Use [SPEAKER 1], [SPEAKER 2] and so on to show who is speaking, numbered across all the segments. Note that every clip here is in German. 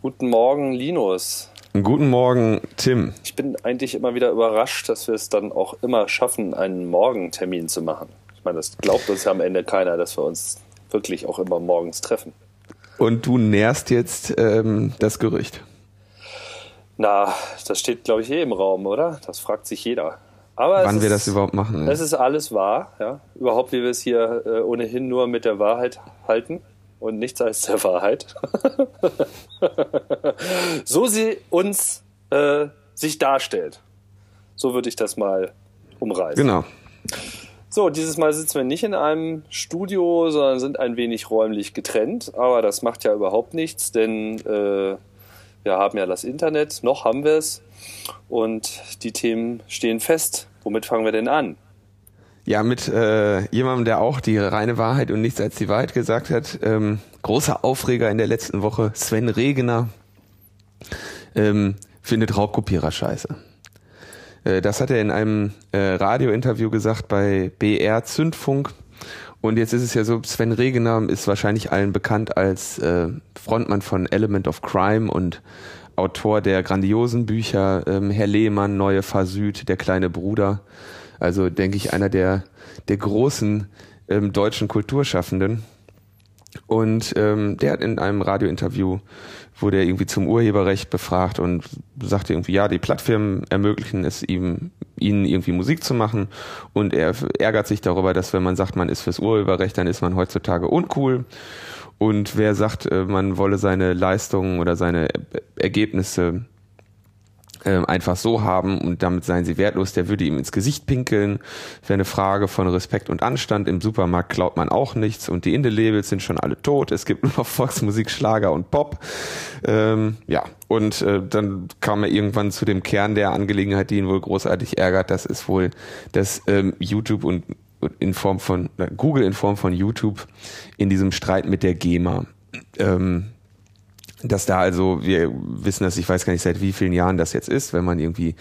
[SPEAKER 1] Guten Morgen, Linus.
[SPEAKER 2] Guten Morgen, Tim.
[SPEAKER 1] Ich bin eigentlich immer wieder überrascht, dass wir es dann auch immer schaffen, einen Morgentermin zu machen. Ich meine, das glaubt uns ja am Ende keiner, dass wir uns wirklich auch immer morgens treffen.
[SPEAKER 2] Und du nährst jetzt ähm, das Gerücht.
[SPEAKER 1] Na, das steht, glaube ich, eh im Raum, oder? Das fragt sich jeder.
[SPEAKER 2] Aber Wann wir ist, das überhaupt machen.
[SPEAKER 1] Ja. Es ist alles wahr, ja. Überhaupt, wie wir es hier äh, ohnehin nur mit der Wahrheit halten und nichts als der Wahrheit. so sie uns äh, sich darstellt. So würde ich das mal umreißen.
[SPEAKER 2] Genau.
[SPEAKER 1] So, dieses Mal sitzen wir nicht in einem Studio, sondern sind ein wenig räumlich getrennt. Aber das macht ja überhaupt nichts, denn äh, wir haben ja das Internet, noch haben wir es. Und die Themen stehen fest. Womit fangen wir denn an?
[SPEAKER 2] Ja, mit äh, jemandem, der auch die reine Wahrheit und nichts als die Wahrheit gesagt hat. Ähm, großer Aufreger in der letzten Woche. Sven Regener ähm, findet Raubkopierer scheiße. Äh, das hat er in einem äh, Radiointerview gesagt bei BR Zündfunk. Und jetzt ist es ja so, Sven Regener ist wahrscheinlich allen bekannt als äh, Frontmann von Element of Crime und Autor der grandiosen Bücher ähm, Herr Lehmann, Neue Süd, Der kleine Bruder. Also denke ich einer der, der großen ähm, deutschen Kulturschaffenden. Und ähm, der hat in einem Radiointerview wurde er irgendwie zum Urheberrecht befragt und sagte irgendwie, ja, die Plattfirmen ermöglichen es ihm, ihnen irgendwie Musik zu machen und er ärgert sich darüber, dass wenn man sagt, man ist fürs Urheberrecht, dann ist man heutzutage uncool und wer sagt, äh, man wolle seine Leistungen oder seine Ergebnisse ähm, einfach so haben und damit seien sie wertlos, der würde ihm ins Gesicht pinkeln. Wäre eine Frage von Respekt und Anstand. Im Supermarkt klaut man auch nichts und die Indie-Labels sind schon alle tot. Es gibt nur noch Volksmusik, Schlager und Pop. Ähm, ja, und äh, dann kam er irgendwann zu dem Kern der Angelegenheit, die ihn wohl großartig ärgert. Das ist wohl, dass ähm, YouTube und in Form von Google in Form von YouTube in diesem Streit mit der GEMA ähm, dass da also, wir wissen das, ich weiß gar nicht seit wie vielen Jahren das jetzt ist, wenn man irgendwie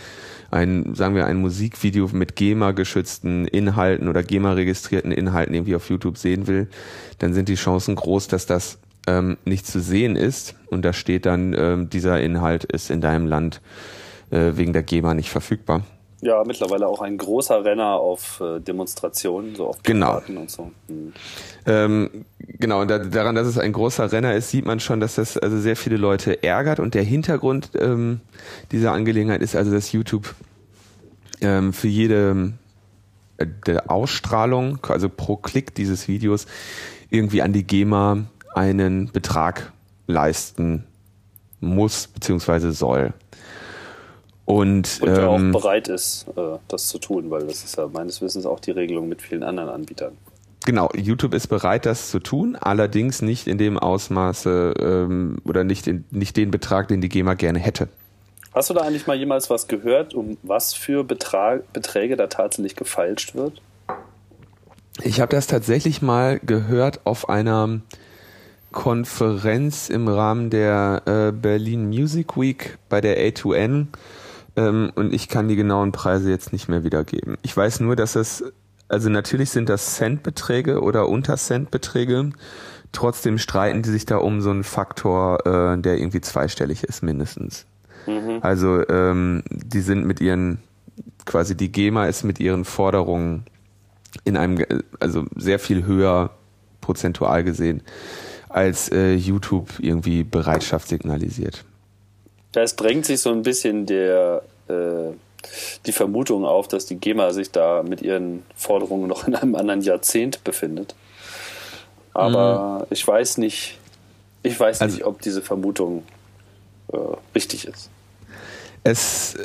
[SPEAKER 2] ein, sagen wir, ein Musikvideo mit GEMA-geschützten Inhalten oder GEMA-registrierten Inhalten irgendwie auf YouTube sehen will, dann sind die Chancen groß, dass das ähm, nicht zu sehen ist und da steht dann, ähm, dieser Inhalt ist in deinem Land äh, wegen der GEMA nicht verfügbar.
[SPEAKER 1] Ja, mittlerweile auch ein großer Renner auf äh, Demonstrationen, so auf
[SPEAKER 2] genau.
[SPEAKER 1] und so. Mhm.
[SPEAKER 2] Ähm, genau, und da, daran, dass es ein großer Renner ist, sieht man schon, dass das also sehr viele Leute ärgert. Und der Hintergrund ähm, dieser Angelegenheit ist also, dass YouTube ähm, für jede äh, der Ausstrahlung, also pro Klick dieses Videos, irgendwie an die GEMA einen Betrag leisten muss beziehungsweise soll. Und,
[SPEAKER 1] und ähm, auch bereit ist, äh, das zu tun, weil das ist ja meines Wissens auch die Regelung mit vielen anderen Anbietern.
[SPEAKER 2] Genau, YouTube ist bereit, das zu tun, allerdings nicht in dem Ausmaße ähm, oder nicht, in, nicht den Betrag, den die GEMA gerne hätte.
[SPEAKER 1] Hast du da eigentlich mal jemals was gehört, um was für Betrag, Beträge da tatsächlich gefeilscht wird?
[SPEAKER 2] Ich habe das tatsächlich mal gehört auf einer Konferenz im Rahmen der äh, Berlin Music Week bei der A2N ähm, und ich kann die genauen Preise jetzt nicht mehr wiedergeben. Ich weiß nur, dass es, also natürlich sind das Centbeträge oder Untercentbeträge. Trotzdem streiten die sich da um so einen Faktor, äh, der irgendwie zweistellig ist mindestens. Mhm. Also ähm, die sind mit ihren, quasi die GEMA ist mit ihren Forderungen in einem, also sehr viel höher prozentual gesehen, als äh, YouTube irgendwie Bereitschaft signalisiert.
[SPEAKER 1] Es drängt sich so ein bisschen der, äh, die Vermutung auf, dass die GEMA sich da mit ihren Forderungen noch in einem anderen Jahrzehnt befindet. Aber mhm. ich weiß nicht, ich weiß also, nicht, ob diese Vermutung äh, richtig ist.
[SPEAKER 2] Es,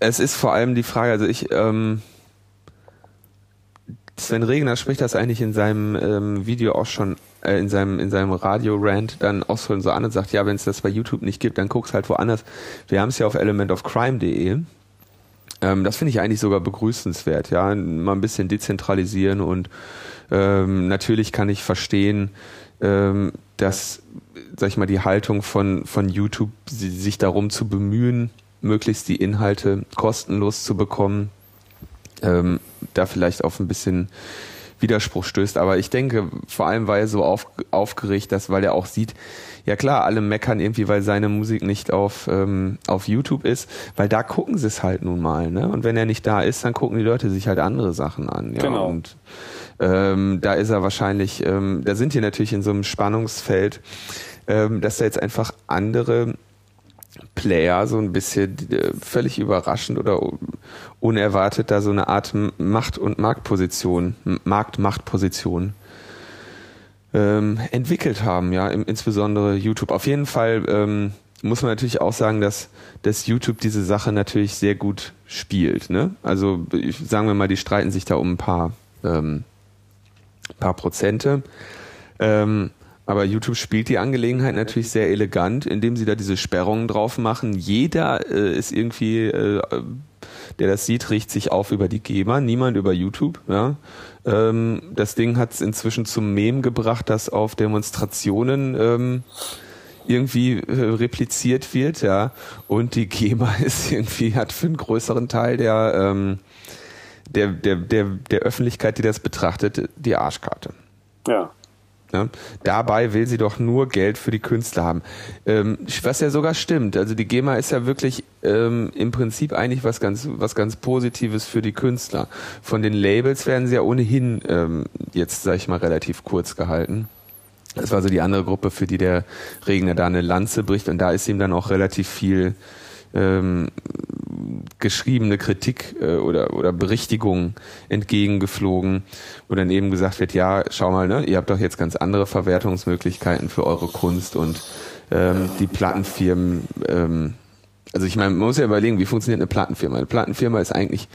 [SPEAKER 2] es ist vor allem die Frage, also ich, ähm, Sven Regner spricht das eigentlich in seinem ähm, Video auch schon, äh, in seinem, in seinem Radio-Rant dann auch so, so an und sagt, ja, wenn es das bei YouTube nicht gibt, dann guck's halt woanders. Wir haben es ja auf elementofcrime.de. Ähm, das finde ich eigentlich sogar begrüßenswert, ja, mal ein bisschen dezentralisieren und ähm, natürlich kann ich verstehen, ähm, dass, sag ich mal, die Haltung von, von YouTube, sich darum zu bemühen, möglichst die Inhalte kostenlos zu bekommen, ähm, da vielleicht auf ein bisschen Widerspruch stößt. Aber ich denke, vor allem, weil er so auf, aufgeregt ist, weil er auch sieht, ja klar, alle meckern irgendwie, weil seine Musik nicht auf, ähm, auf YouTube ist, weil da gucken sie es halt nun mal, ne? Und wenn er nicht da ist, dann gucken die Leute sich halt andere Sachen an. Ja? Genau. Und ähm, da ist er wahrscheinlich, ähm, da sind die natürlich in so einem Spannungsfeld, ähm, dass da jetzt einfach andere Player so ein bisschen äh, völlig überraschend oder unerwartet da so eine Art Macht- und Marktposition, Markt-Machtposition ähm, entwickelt haben, ja, insbesondere YouTube. Auf jeden Fall ähm, muss man natürlich auch sagen, dass, dass YouTube diese Sache natürlich sehr gut spielt. Ne? Also sagen wir mal, die streiten sich da um ein paar, ähm, paar Prozente. Ähm, aber YouTube spielt die Angelegenheit natürlich sehr elegant, indem sie da diese Sperrungen drauf machen. Jeder äh, ist irgendwie, äh, der das sieht, riecht sich auf über die GEMA, niemand über YouTube. Ja? Ähm, das Ding hat es inzwischen zum Mem gebracht, dass auf Demonstrationen ähm, irgendwie äh, repliziert wird, ja. Und die GEMA ist irgendwie, hat für einen größeren Teil der, ähm, der, der, der, der Öffentlichkeit, die das betrachtet, die Arschkarte.
[SPEAKER 1] Ja.
[SPEAKER 2] Ne? Dabei will sie doch nur Geld für die Künstler haben. Ähm, was ja sogar stimmt. Also die GEMA ist ja wirklich ähm, im Prinzip eigentlich was ganz, was ganz Positives für die Künstler. Von den Labels werden sie ja ohnehin ähm, jetzt, sag ich mal, relativ kurz gehalten. Das war so die andere Gruppe, für die der Regner da eine Lanze bricht und da ist ihm dann auch relativ viel ähm, geschriebene Kritik äh, oder, oder Berichtigung entgegengeflogen, wo dann eben gesagt wird, ja, schau mal, ne, ihr habt doch jetzt ganz andere Verwertungsmöglichkeiten für eure Kunst und ähm, die Plattenfirmen, ähm, also ich meine, man muss ja überlegen, wie funktioniert eine Plattenfirma? Eine Plattenfirma ist eigentlich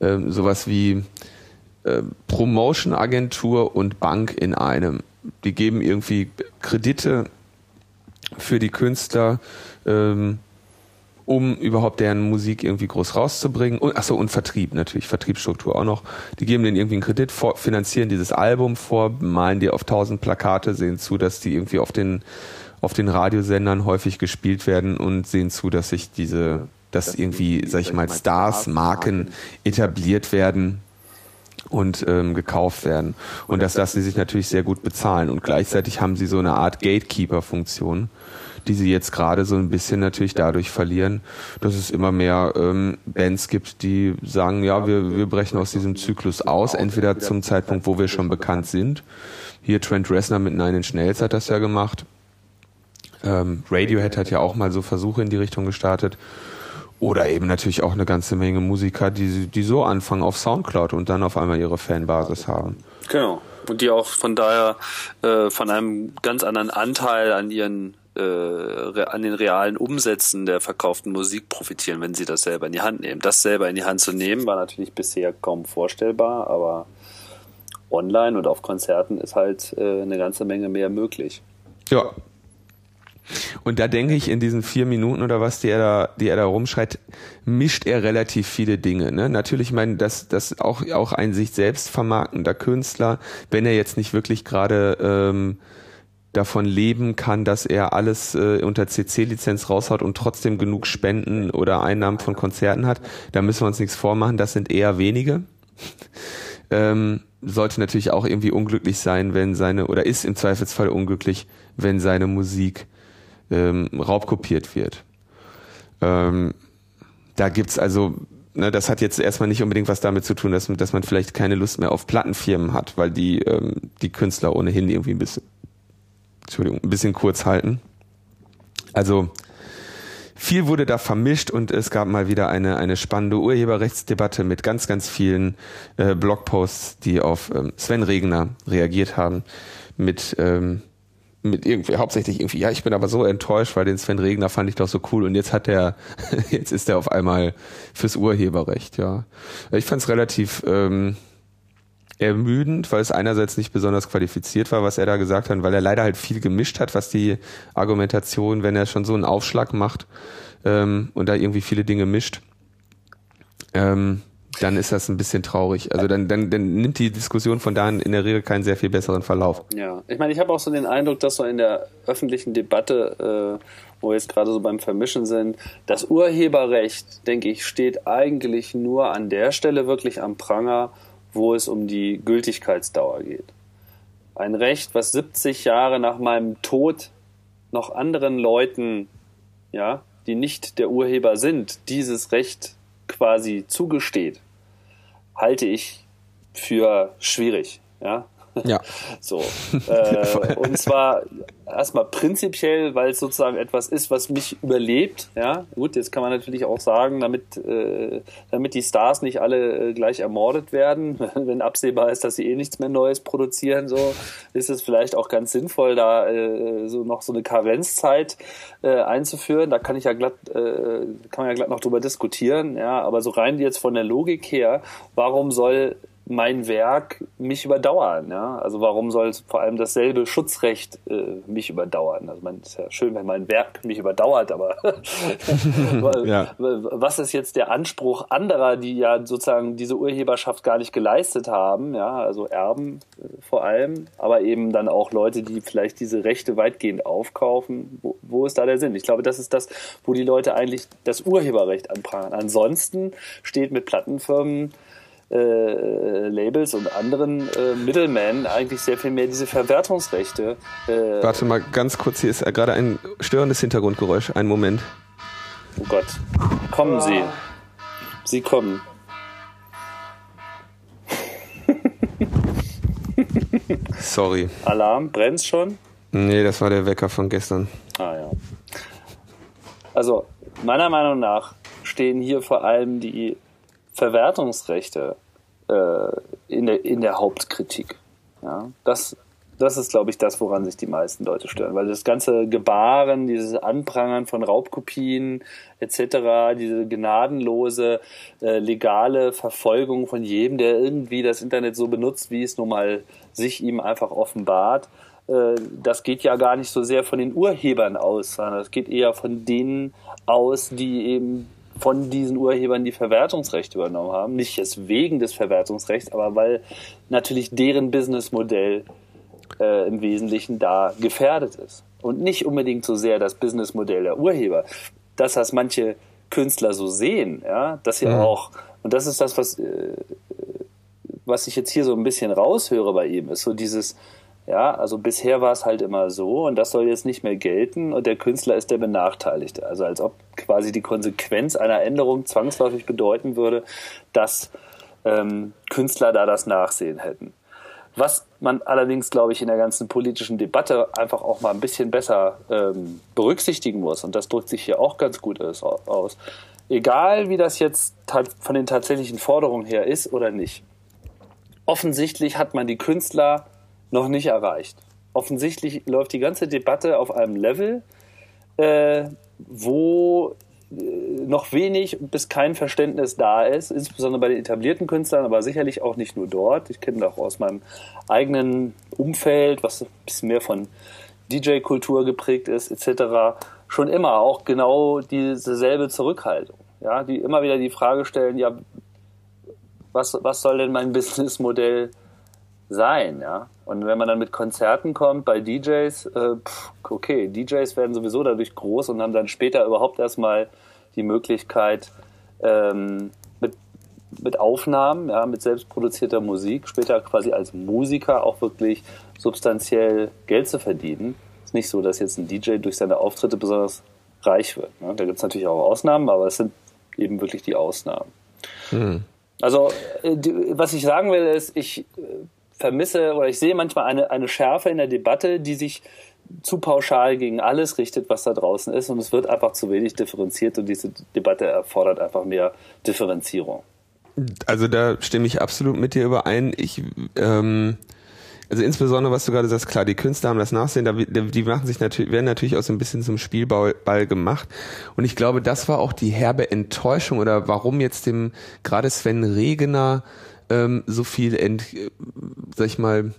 [SPEAKER 2] ähm, sowas wie äh, Promotion-Agentur und Bank in einem. Die geben irgendwie Kredite für die Künstler, ähm, um überhaupt deren Musik irgendwie groß rauszubringen. Und, achso, und Vertrieb natürlich, Vertriebsstruktur auch noch. Die geben denen irgendwie einen Kredit, vor, finanzieren dieses Album vor, malen die auf tausend Plakate, sehen zu, dass die irgendwie auf den, auf den Radiosendern häufig gespielt werden und sehen zu, dass sich diese, dass irgendwie, sag ich mal, Stars, Marken etabliert werden und ähm, gekauft werden. Und das lassen sie sich natürlich sehr gut bezahlen. Und gleichzeitig haben sie so eine Art Gatekeeper-Funktion die sie jetzt gerade so ein bisschen natürlich dadurch verlieren, dass es immer mehr ähm, Bands gibt, die sagen, ja, wir, wir brechen aus diesem Zyklus aus, entweder zum Zeitpunkt, wo wir schon bekannt sind. Hier Trent Reznor mit Nine Inch Nails hat das ja gemacht. Ähm, Radiohead hat ja auch mal so Versuche in die Richtung gestartet. Oder eben natürlich auch eine ganze Menge Musiker, die, die so anfangen auf Soundcloud und dann auf einmal ihre Fanbasis haben.
[SPEAKER 1] Genau. Und die auch von daher äh, von einem ganz anderen Anteil an ihren äh, an den realen Umsätzen der verkauften Musik profitieren, wenn sie das selber in die Hand nehmen. Das selber in die Hand zu nehmen, war natürlich bisher kaum vorstellbar, aber online und auf Konzerten ist halt äh, eine ganze Menge mehr möglich.
[SPEAKER 2] Ja. Und da denke ich, in diesen vier Minuten oder was, die er da, die er da rumschreit, mischt er relativ viele Dinge. Ne? Natürlich, ich meine, dass das auch, auch ein sich selbst vermarktender Künstler, wenn er jetzt nicht wirklich gerade ähm, davon leben kann, dass er alles äh, unter CC-Lizenz raushaut und trotzdem genug Spenden oder Einnahmen von Konzerten hat. Da müssen wir uns nichts vormachen, das sind eher wenige. ähm, sollte natürlich auch irgendwie unglücklich sein, wenn seine, oder ist im Zweifelsfall unglücklich, wenn seine Musik ähm, raubkopiert wird. Ähm, da gibt's also, ne, das hat jetzt erstmal nicht unbedingt was damit zu tun, dass, dass man vielleicht keine Lust mehr auf Plattenfirmen hat, weil die ähm, die Künstler ohnehin irgendwie ein bisschen Entschuldigung, ein bisschen kurz halten. Also viel wurde da vermischt und es gab mal wieder eine, eine spannende Urheberrechtsdebatte mit ganz, ganz vielen äh, Blogposts, die auf ähm, Sven Regner reagiert haben. Mit, ähm, mit irgendwie, hauptsächlich irgendwie, ja, ich bin aber so enttäuscht, weil den Sven Regner fand ich doch so cool und jetzt hat er, jetzt ist er auf einmal fürs Urheberrecht, ja. Ich fand es relativ, ähm, ermüdend, weil es einerseits nicht besonders qualifiziert war, was er da gesagt hat, weil er leider halt viel gemischt hat, was die Argumentation, wenn er schon so einen Aufschlag macht ähm, und da irgendwie viele Dinge mischt, ähm, dann ist das ein bisschen traurig. Also dann, dann, dann nimmt die Diskussion von da an in der Regel keinen sehr viel besseren Verlauf.
[SPEAKER 1] Ja, ich meine, ich habe auch so den Eindruck, dass so in der öffentlichen Debatte, äh, wo wir jetzt gerade so beim Vermischen sind, das Urheberrecht, denke ich, steht eigentlich nur an der Stelle wirklich am Pranger, wo es um die Gültigkeitsdauer geht. Ein Recht, was 70 Jahre nach meinem Tod noch anderen Leuten, ja, die nicht der Urheber sind, dieses Recht quasi zugesteht, halte ich für schwierig. Ja,
[SPEAKER 2] ja.
[SPEAKER 1] So. Äh, und zwar erstmal prinzipiell, weil es sozusagen etwas ist, was mich überlebt. Ja, gut, jetzt kann man natürlich auch sagen, damit, äh, damit die Stars nicht alle äh, gleich ermordet werden, wenn absehbar ist, dass sie eh nichts mehr Neues produzieren, so ist es vielleicht auch ganz sinnvoll, da äh, so noch so eine Karenzzeit äh, einzuführen. Da kann ich ja glatt, äh, kann man ja glatt noch drüber diskutieren. Ja, aber so rein jetzt von der Logik her, warum soll mein Werk mich überdauern. Ja? Also warum soll vor allem dasselbe Schutzrecht äh, mich überdauern? Also man ist ja schön, wenn mein Werk mich überdauert, aber ja. was ist jetzt der Anspruch anderer, die ja sozusagen diese Urheberschaft gar nicht geleistet haben? Ja, also Erben äh, vor allem, aber eben dann auch Leute, die vielleicht diese Rechte weitgehend aufkaufen. Wo, wo ist da der Sinn? Ich glaube, das ist das, wo die Leute eigentlich das Urheberrecht anprangern. Ansonsten steht mit Plattenfirmen äh, Labels und anderen äh, Middlemen eigentlich sehr viel mehr diese Verwertungsrechte.
[SPEAKER 2] Äh, Warte mal ganz kurz, hier ist gerade ein störendes Hintergrundgeräusch. Einen Moment.
[SPEAKER 1] Oh Gott. Kommen Sie. Sie kommen.
[SPEAKER 2] Sorry.
[SPEAKER 1] Alarm, brennt's schon?
[SPEAKER 2] Nee, das war der Wecker von gestern.
[SPEAKER 1] Ah ja. Also, meiner Meinung nach stehen hier vor allem die Verwertungsrechte in, der, in der Hauptkritik. Ja, das, das ist, glaube ich, das, woran sich die meisten Leute stören, weil das ganze Gebaren, dieses Anprangern von Raubkopien etc., diese gnadenlose äh, legale Verfolgung von jedem, der irgendwie das Internet so benutzt, wie es nun mal sich ihm einfach offenbart, äh, das geht ja gar nicht so sehr von den Urhebern aus, sondern es geht eher von denen aus, die eben von diesen Urhebern die Verwertungsrechte übernommen haben. Nicht jetzt wegen des Verwertungsrechts, aber weil natürlich deren Businessmodell äh, im Wesentlichen da gefährdet ist. Und nicht unbedingt so sehr das Businessmodell der Urheber. Dass das manche Künstler so sehen, ja, dass sie ja. auch, und das ist das, was, äh, was ich jetzt hier so ein bisschen raushöre bei ihm, ist so dieses, ja, also bisher war es halt immer so und das soll jetzt nicht mehr gelten und der Künstler ist der Benachteiligte. Also als ob quasi die Konsequenz einer Änderung zwangsläufig bedeuten würde, dass ähm, Künstler da das Nachsehen hätten. Was man allerdings, glaube ich, in der ganzen politischen Debatte einfach auch mal ein bisschen besser ähm, berücksichtigen muss, und das drückt sich hier auch ganz gut aus, egal wie das jetzt von den tatsächlichen Forderungen her ist oder nicht. Offensichtlich hat man die Künstler noch nicht erreicht. Offensichtlich läuft die ganze Debatte auf einem Level, äh, wo äh, noch wenig bis kein Verständnis da ist, insbesondere bei den etablierten Künstlern, aber sicherlich auch nicht nur dort. Ich kenne auch aus meinem eigenen Umfeld, was ein bisschen mehr von DJ-Kultur geprägt ist, etc. Schon immer auch genau dieselbe Zurückhaltung, ja, die immer wieder die Frage stellen, ja, was, was soll denn mein Businessmodell sein, ja. Und wenn man dann mit Konzerten kommt bei DJs, äh, pff, okay, DJs werden sowieso dadurch groß und haben dann später überhaupt erstmal die Möglichkeit, ähm, mit, mit Aufnahmen, ja, mit selbstproduzierter Musik, später quasi als Musiker auch wirklich substanziell Geld zu verdienen. Ist nicht so, dass jetzt ein DJ durch seine Auftritte besonders reich wird. Ne? Da gibt es natürlich auch Ausnahmen, aber es sind eben wirklich die Ausnahmen. Hm. Also, äh, was ich sagen will, ist, ich äh, vermisse oder ich sehe manchmal eine, eine Schärfe in der Debatte, die sich zu pauschal gegen alles richtet, was da draußen ist. Und es wird einfach zu wenig differenziert und diese Debatte erfordert einfach mehr Differenzierung.
[SPEAKER 2] Also da stimme ich absolut mit dir überein. Ich, ähm, also insbesondere, was du gerade sagst, klar, die Künstler haben das Nachsehen, die machen sich natürlich, werden natürlich auch so ein bisschen zum Spielball gemacht. Und ich glaube, das war auch die herbe Enttäuschung oder warum jetzt dem gerade Sven Regener ähm, so viel, ent, sag ich mal,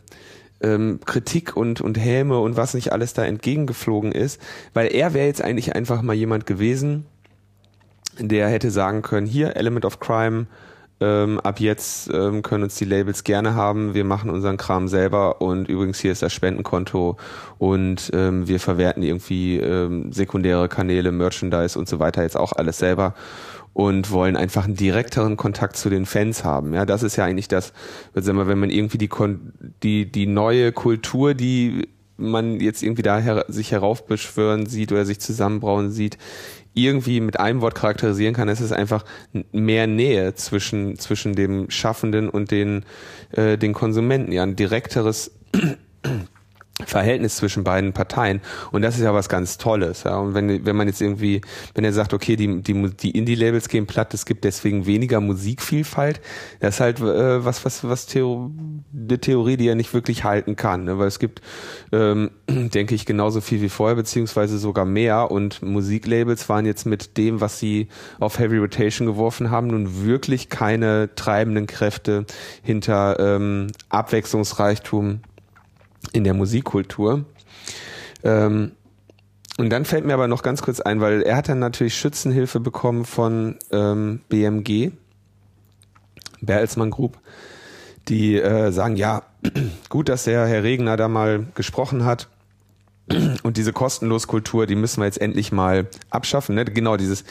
[SPEAKER 2] ähm, Kritik und, und Häme und was nicht alles da entgegengeflogen ist, weil er wäre jetzt eigentlich einfach mal jemand gewesen, der hätte sagen können, hier Element of Crime, ähm, ab jetzt ähm, können uns die Labels gerne haben, wir machen unseren Kram selber und übrigens hier ist das Spendenkonto und ähm, wir verwerten irgendwie ähm, sekundäre Kanäle, Merchandise und so weiter jetzt auch alles selber und wollen einfach einen direkteren Kontakt zu den Fans haben. Ja, das ist ja eigentlich das, wenn man irgendwie die, die, die neue Kultur, die man jetzt irgendwie da her sich heraufbeschwören sieht oder sich zusammenbrauen sieht, irgendwie mit einem Wort charakterisieren kann, ist es einfach mehr Nähe zwischen, zwischen dem Schaffenden und den, äh, den Konsumenten. Ja, ein direkteres Verhältnis zwischen beiden Parteien. Und das ist ja was ganz Tolles. Ja. Und wenn, wenn man jetzt irgendwie, wenn er sagt, okay, die, die, die Indie-Labels gehen platt, es gibt deswegen weniger Musikvielfalt, das ist halt äh, was, was, was Theo, eine Theorie, die er nicht wirklich halten kann. Ne? Weil es gibt, ähm, denke ich, genauso viel wie vorher, beziehungsweise sogar mehr. Und Musiklabels waren jetzt mit dem, was sie auf Heavy Rotation geworfen haben, nun wirklich keine treibenden Kräfte hinter ähm, Abwechslungsreichtum in der Musikkultur. Ähm, und dann fällt mir aber noch ganz kurz ein, weil er hat dann natürlich Schützenhilfe bekommen von ähm, BMG, Bertelsmann Group, die äh, sagen, ja, gut, dass der Herr Regner da mal gesprochen hat, und diese Kostenloskultur, die müssen wir jetzt endlich mal abschaffen. Ne? Genau, dieses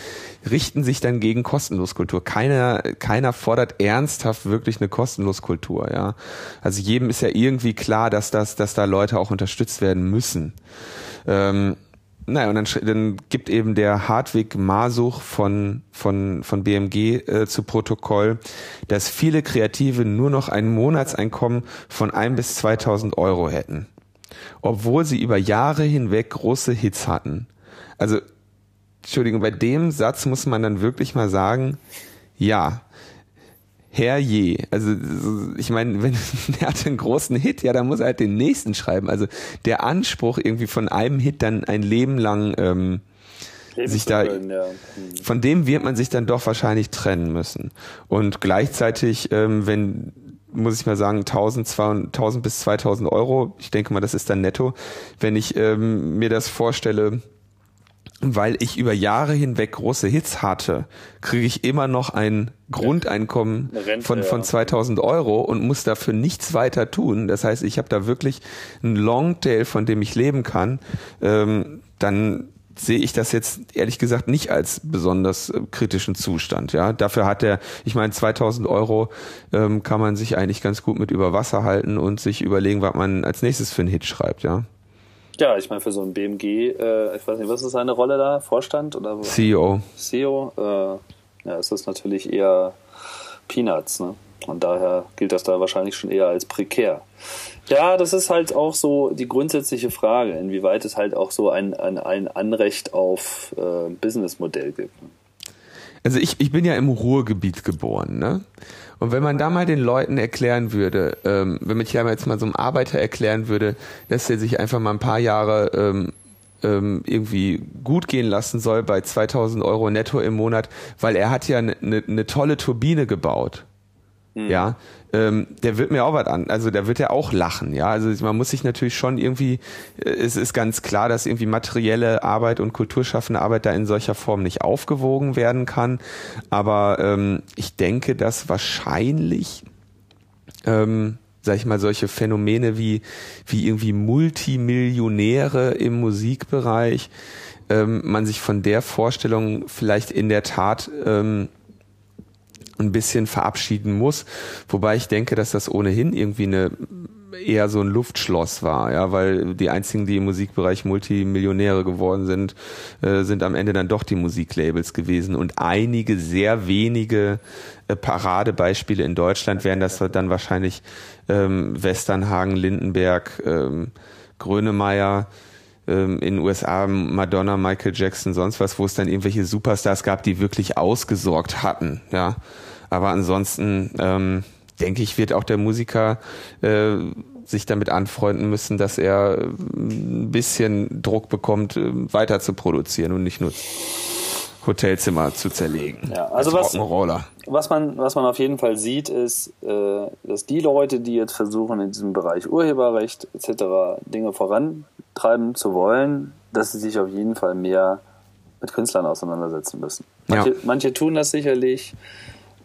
[SPEAKER 2] richten sich dann gegen Kostenloskultur. Keiner, keiner fordert ernsthaft wirklich eine Kostenloskultur. Ja, also jedem ist ja irgendwie klar, dass das, dass da Leute auch unterstützt werden müssen. Ähm, naja, und dann, dann gibt eben der Hartwig Masuch von, von, von BMG äh, zu Protokoll, dass viele Kreative nur noch ein Monatseinkommen von ein bis 2000 Euro hätten obwohl sie über Jahre hinweg große Hits hatten. Also, Entschuldigung, bei dem Satz muss man dann wirklich mal sagen, ja, herrje. Also ich meine, wenn er hat einen großen Hit, ja, dann muss er halt den nächsten schreiben. Also der Anspruch irgendwie von einem Hit dann ein Leben lang ähm, sich da, können, ja. von dem wird man sich dann doch wahrscheinlich trennen müssen. Und gleichzeitig, ähm, wenn muss ich mal sagen, 1000, 1000 bis 2000 Euro. Ich denke mal, das ist dann netto. Wenn ich ähm, mir das vorstelle, weil ich über Jahre hinweg große Hits hatte, kriege ich immer noch ein Grundeinkommen Rente, von, von 2000 Euro und muss dafür nichts weiter tun. Das heißt, ich habe da wirklich ein Longtail, von dem ich leben kann. Ähm, dann sehe ich das jetzt ehrlich gesagt nicht als besonders äh, kritischen Zustand. Ja, dafür hat er, ich meine, 2000 Euro ähm, kann man sich eigentlich ganz gut mit über Wasser halten und sich überlegen, was man als nächstes für einen Hit schreibt. Ja.
[SPEAKER 1] Ja, ich meine, für so ein BMG, äh, ich weiß nicht, was ist seine Rolle da? Vorstand oder?
[SPEAKER 2] CEO.
[SPEAKER 1] CEO, äh, ja, ist das natürlich eher Peanuts, ne? Und daher gilt das da wahrscheinlich schon eher als prekär. Ja, das ist halt auch so die grundsätzliche Frage, inwieweit es halt auch so ein, ein, ein Anrecht auf äh, Businessmodell gibt.
[SPEAKER 2] Also ich, ich bin ja im Ruhrgebiet geboren, ne? Und wenn man da mal den Leuten erklären würde, ähm, wenn man hier jetzt mal so einem Arbeiter erklären würde, dass er sich einfach mal ein paar Jahre ähm, ähm, irgendwie gut gehen lassen soll bei 2000 Euro netto im Monat, weil er hat ja eine ne, ne tolle Turbine gebaut. Mhm. Ja, ähm, der wird mir auch was an, also der wird ja auch lachen, ja. Also man muss sich natürlich schon irgendwie, äh, es ist ganz klar, dass irgendwie materielle Arbeit und kulturschaffende Arbeit da in solcher Form nicht aufgewogen werden kann. Aber ähm, ich denke, dass wahrscheinlich ähm, sag ich mal, solche Phänomene wie, wie irgendwie Multimillionäre im Musikbereich, ähm, man sich von der Vorstellung vielleicht in der Tat ähm, ein bisschen verabschieden muss. Wobei ich denke, dass das ohnehin irgendwie eine eher so ein Luftschloss war, ja, weil die einzigen, die im Musikbereich Multimillionäre geworden sind, äh, sind am Ende dann doch die Musiklabels gewesen und einige sehr wenige äh, Paradebeispiele in Deutschland wären das dann wahrscheinlich ähm, Westernhagen, Lindenberg, ähm, Grönemeyer, ähm, in den USA Madonna, Michael Jackson, sonst was, wo es dann irgendwelche Superstars gab, die wirklich ausgesorgt hatten, ja. Aber ansonsten ähm, denke ich, wird auch der Musiker äh, sich damit anfreunden müssen, dass er äh, ein bisschen Druck bekommt, äh, weiter zu produzieren und nicht nur Hotelzimmer zu zerlegen.
[SPEAKER 1] Ja, also was, was man was man auf jeden Fall sieht, ist, äh, dass die Leute, die jetzt versuchen in diesem Bereich Urheberrecht etc. Dinge vorantreiben zu wollen, dass sie sich auf jeden Fall mehr mit Künstlern auseinandersetzen müssen. Manche, ja. manche tun das sicherlich,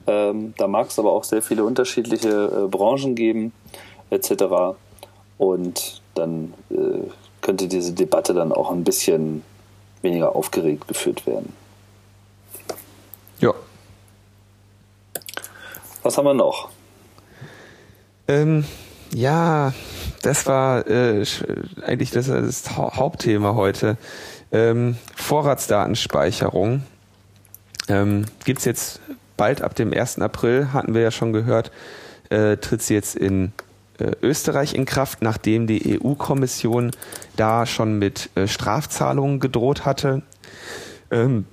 [SPEAKER 1] ähm, da mag es aber auch sehr viele unterschiedliche äh, Branchen geben, etc. Und dann äh, könnte diese Debatte dann auch ein bisschen weniger aufgeregt geführt werden.
[SPEAKER 2] Ja.
[SPEAKER 1] Was haben wir noch?
[SPEAKER 2] Ähm, ja, das war äh, eigentlich das, das Hauptthema heute. Ähm, Vorratsdatenspeicherung. Ähm, Gibt es jetzt bald ab dem 1. April, hatten wir ja schon gehört, äh, tritt sie jetzt in äh, Österreich in Kraft, nachdem die EU-Kommission da schon mit äh, Strafzahlungen gedroht hatte. Ähm,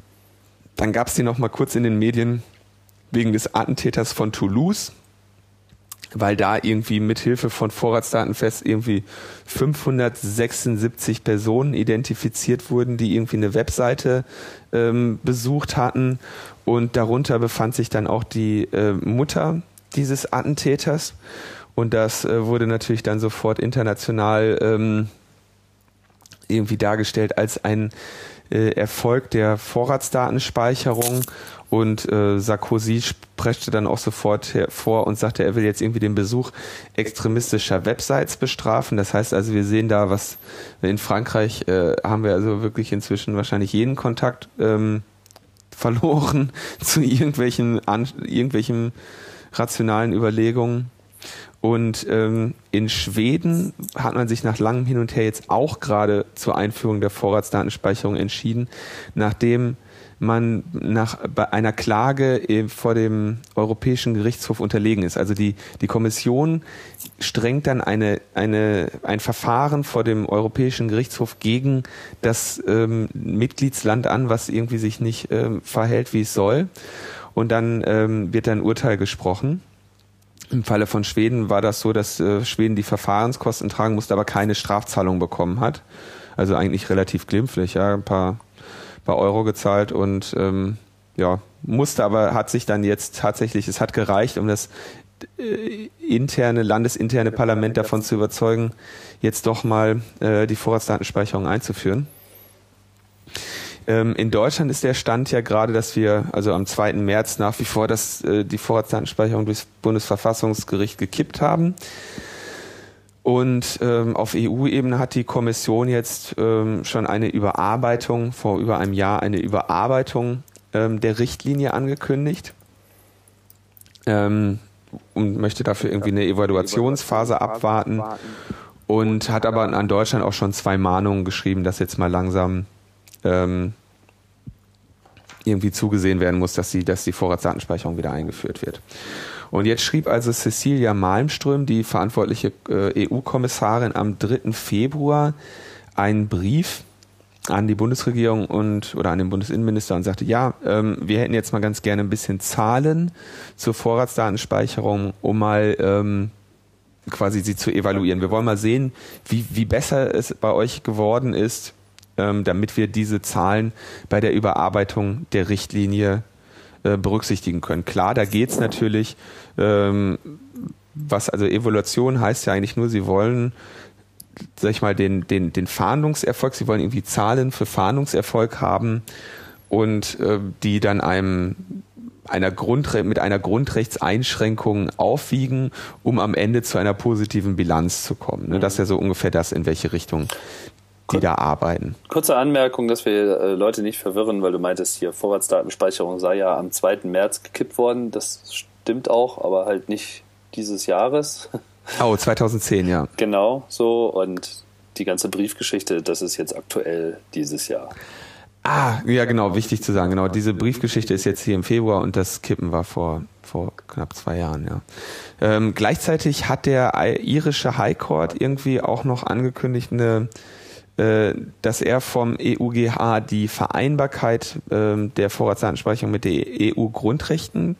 [SPEAKER 2] dann gab es die noch mal kurz in den Medien wegen des Attentäters von Toulouse, weil da irgendwie mit Hilfe von Vorratsdatenfest irgendwie 576 Personen identifiziert wurden, die irgendwie eine Webseite ähm, besucht hatten. Und darunter befand sich dann auch die äh, Mutter dieses Attentäters. Und das äh, wurde natürlich dann sofort international ähm, irgendwie dargestellt als ein äh, Erfolg der Vorratsdatenspeicherung und äh, Sarkozy sprechte dann auch sofort hervor und sagte, er will jetzt irgendwie den Besuch extremistischer Websites bestrafen. Das heißt also, wir sehen da, was in Frankreich äh, haben wir also wirklich inzwischen wahrscheinlich jeden Kontakt ähm, verloren zu irgendwelchen, an, irgendwelchen rationalen Überlegungen. Und ähm, in Schweden hat man sich nach langem Hin und Her jetzt auch gerade zur Einführung der Vorratsdatenspeicherung entschieden, nachdem man nach bei einer Klage vor dem Europäischen Gerichtshof unterlegen ist. Also die, die Kommission strengt dann eine, eine, ein Verfahren vor dem Europäischen Gerichtshof gegen das ähm, Mitgliedsland an, was irgendwie sich nicht ähm, verhält, wie es soll. Und dann ähm, wird ein Urteil gesprochen. Im Falle von Schweden war das so, dass äh, Schweden die Verfahrenskosten tragen musste, aber keine Strafzahlung bekommen hat. Also eigentlich relativ glimpflich, ja, ein paar, paar Euro gezahlt und ähm, ja, musste aber, hat sich dann jetzt tatsächlich, es hat gereicht, um das äh, interne, landesinterne Parlament davon zu überzeugen, jetzt doch mal äh, die Vorratsdatenspeicherung einzuführen. Ähm, in Deutschland ist der Stand ja gerade, dass wir also am 2. März nach wie vor das, äh, die Vorratsdatenspeicherung durchs Bundesverfassungsgericht gekippt haben. Und ähm, auf EU-Ebene hat die Kommission jetzt ähm, schon eine Überarbeitung, vor über einem Jahr eine Überarbeitung ähm, der Richtlinie angekündigt ähm, und möchte dafür irgendwie eine Evaluationsphase abwarten und hat aber an Deutschland auch schon zwei Mahnungen geschrieben, dass jetzt mal langsam ähm, irgendwie zugesehen werden muss, dass die, dass die Vorratsdatenspeicherung wieder eingeführt wird. Und jetzt schrieb also Cecilia Malmström, die verantwortliche äh, EU-Kommissarin, am 3. Februar einen Brief an die Bundesregierung und oder an den Bundesinnenminister und sagte, ja, ähm, wir hätten jetzt mal ganz gerne ein bisschen Zahlen zur Vorratsdatenspeicherung, um mal ähm, quasi sie zu evaluieren. Wir wollen mal sehen, wie, wie besser es bei euch geworden ist, ähm, damit wir diese Zahlen bei der Überarbeitung der Richtlinie äh, berücksichtigen können. Klar, da geht es natürlich, ähm, was also Evaluation heißt ja eigentlich nur, sie wollen sag ich mal, den, den, den Fahndungserfolg, sie wollen irgendwie Zahlen für Fahndungserfolg haben und äh, die dann einem einer Grundre mit einer Grundrechtseinschränkung aufwiegen, um am Ende zu einer positiven Bilanz zu kommen. Ne? Das ist ja so ungefähr das, in welche Richtung die da arbeiten.
[SPEAKER 1] Kurze Anmerkung, dass wir äh, Leute nicht verwirren, weil du meintest hier, Vorratsdatenspeicherung sei ja am 2. März gekippt worden. Das stimmt auch, aber halt nicht dieses Jahres.
[SPEAKER 2] Oh, 2010, ja.
[SPEAKER 1] Genau, so. Und die ganze Briefgeschichte, das ist jetzt aktuell dieses Jahr.
[SPEAKER 2] Ah, ja, genau, wichtig zu sagen. Genau, diese Briefgeschichte ist jetzt hier im Februar und das Kippen war vor, vor knapp zwei Jahren, ja. Ähm, gleichzeitig hat der irische High Court irgendwie auch noch angekündigt, eine dass er vom EUGH die Vereinbarkeit ähm, der Vorratsdatenspeicherung mit den EU-Grundrechten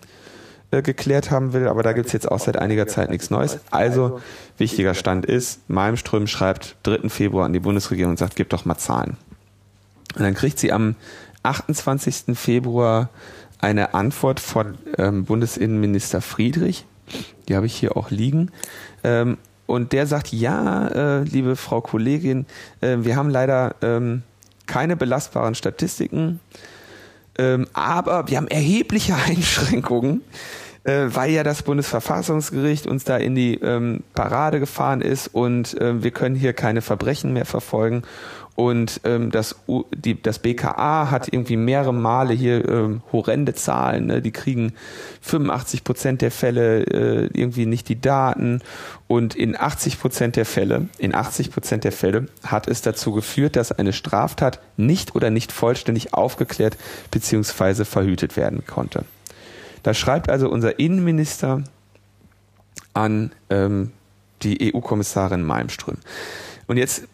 [SPEAKER 2] äh, geklärt haben will, aber da gibt's jetzt auch seit einiger Zeit nichts Neues. Also wichtiger Stand ist, Malmström schreibt 3. Februar an die Bundesregierung und sagt, gib doch mal Zahlen. Und dann kriegt sie am 28. Februar eine Antwort von ähm, Bundesinnenminister Friedrich, die habe ich hier auch liegen, ähm, und der sagt, ja, äh, liebe Frau Kollegin, äh, wir haben leider ähm, keine belastbaren Statistiken, ähm, aber wir haben erhebliche Einschränkungen äh, weil ja das Bundesverfassungsgericht uns da in die ähm, Parade gefahren ist und äh, wir können hier keine Verbrechen mehr verfolgen. Und ähm, das, U die, das BKA hat irgendwie mehrere Male hier ähm, horrende Zahlen. Ne? Die kriegen 85 Prozent der Fälle äh, irgendwie nicht die Daten. Und in 80 Prozent der Fälle, in 80 Prozent der Fälle hat es dazu geführt, dass eine Straftat nicht oder nicht vollständig aufgeklärt beziehungsweise verhütet werden konnte. Da schreibt also unser Innenminister an ähm, die EU-Kommissarin Malmström. Und jetzt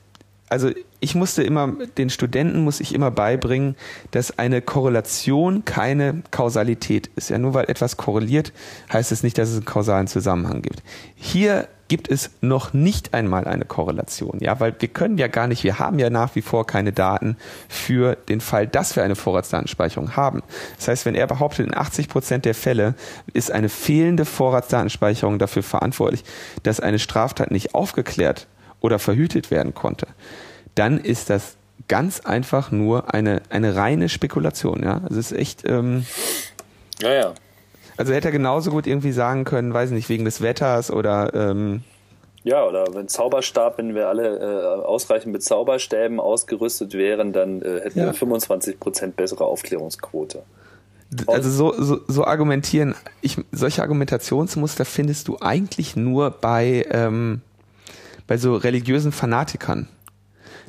[SPEAKER 2] also ich musste immer, den Studenten muss ich immer beibringen, dass eine Korrelation keine Kausalität ist. Ja, nur weil etwas korreliert, heißt es nicht, dass es einen kausalen Zusammenhang gibt. Hier gibt es noch nicht einmal eine Korrelation, ja, weil wir können ja gar nicht, wir haben ja nach wie vor keine Daten für den Fall, dass wir eine Vorratsdatenspeicherung haben. Das heißt, wenn er behauptet, in 80 Prozent der Fälle ist eine fehlende Vorratsdatenspeicherung dafür verantwortlich, dass eine Straftat nicht aufgeklärt oder verhütet werden konnte, dann ist das ganz einfach nur eine, eine reine Spekulation. Ja, also es ist echt. Ähm,
[SPEAKER 1] ja, ja.
[SPEAKER 2] Also hätte er genauso gut irgendwie sagen können, weiß nicht, wegen des Wetters oder. Ähm,
[SPEAKER 1] ja, oder wenn Zauberstab, wenn wir alle äh, ausreichend mit Zauberstäben ausgerüstet wären, dann äh, hätten ja. wir 25 Prozent bessere Aufklärungsquote.
[SPEAKER 2] Also so, so, so argumentieren, ich, solche Argumentationsmuster findest du eigentlich nur bei ähm, bei so religiösen Fanatikern,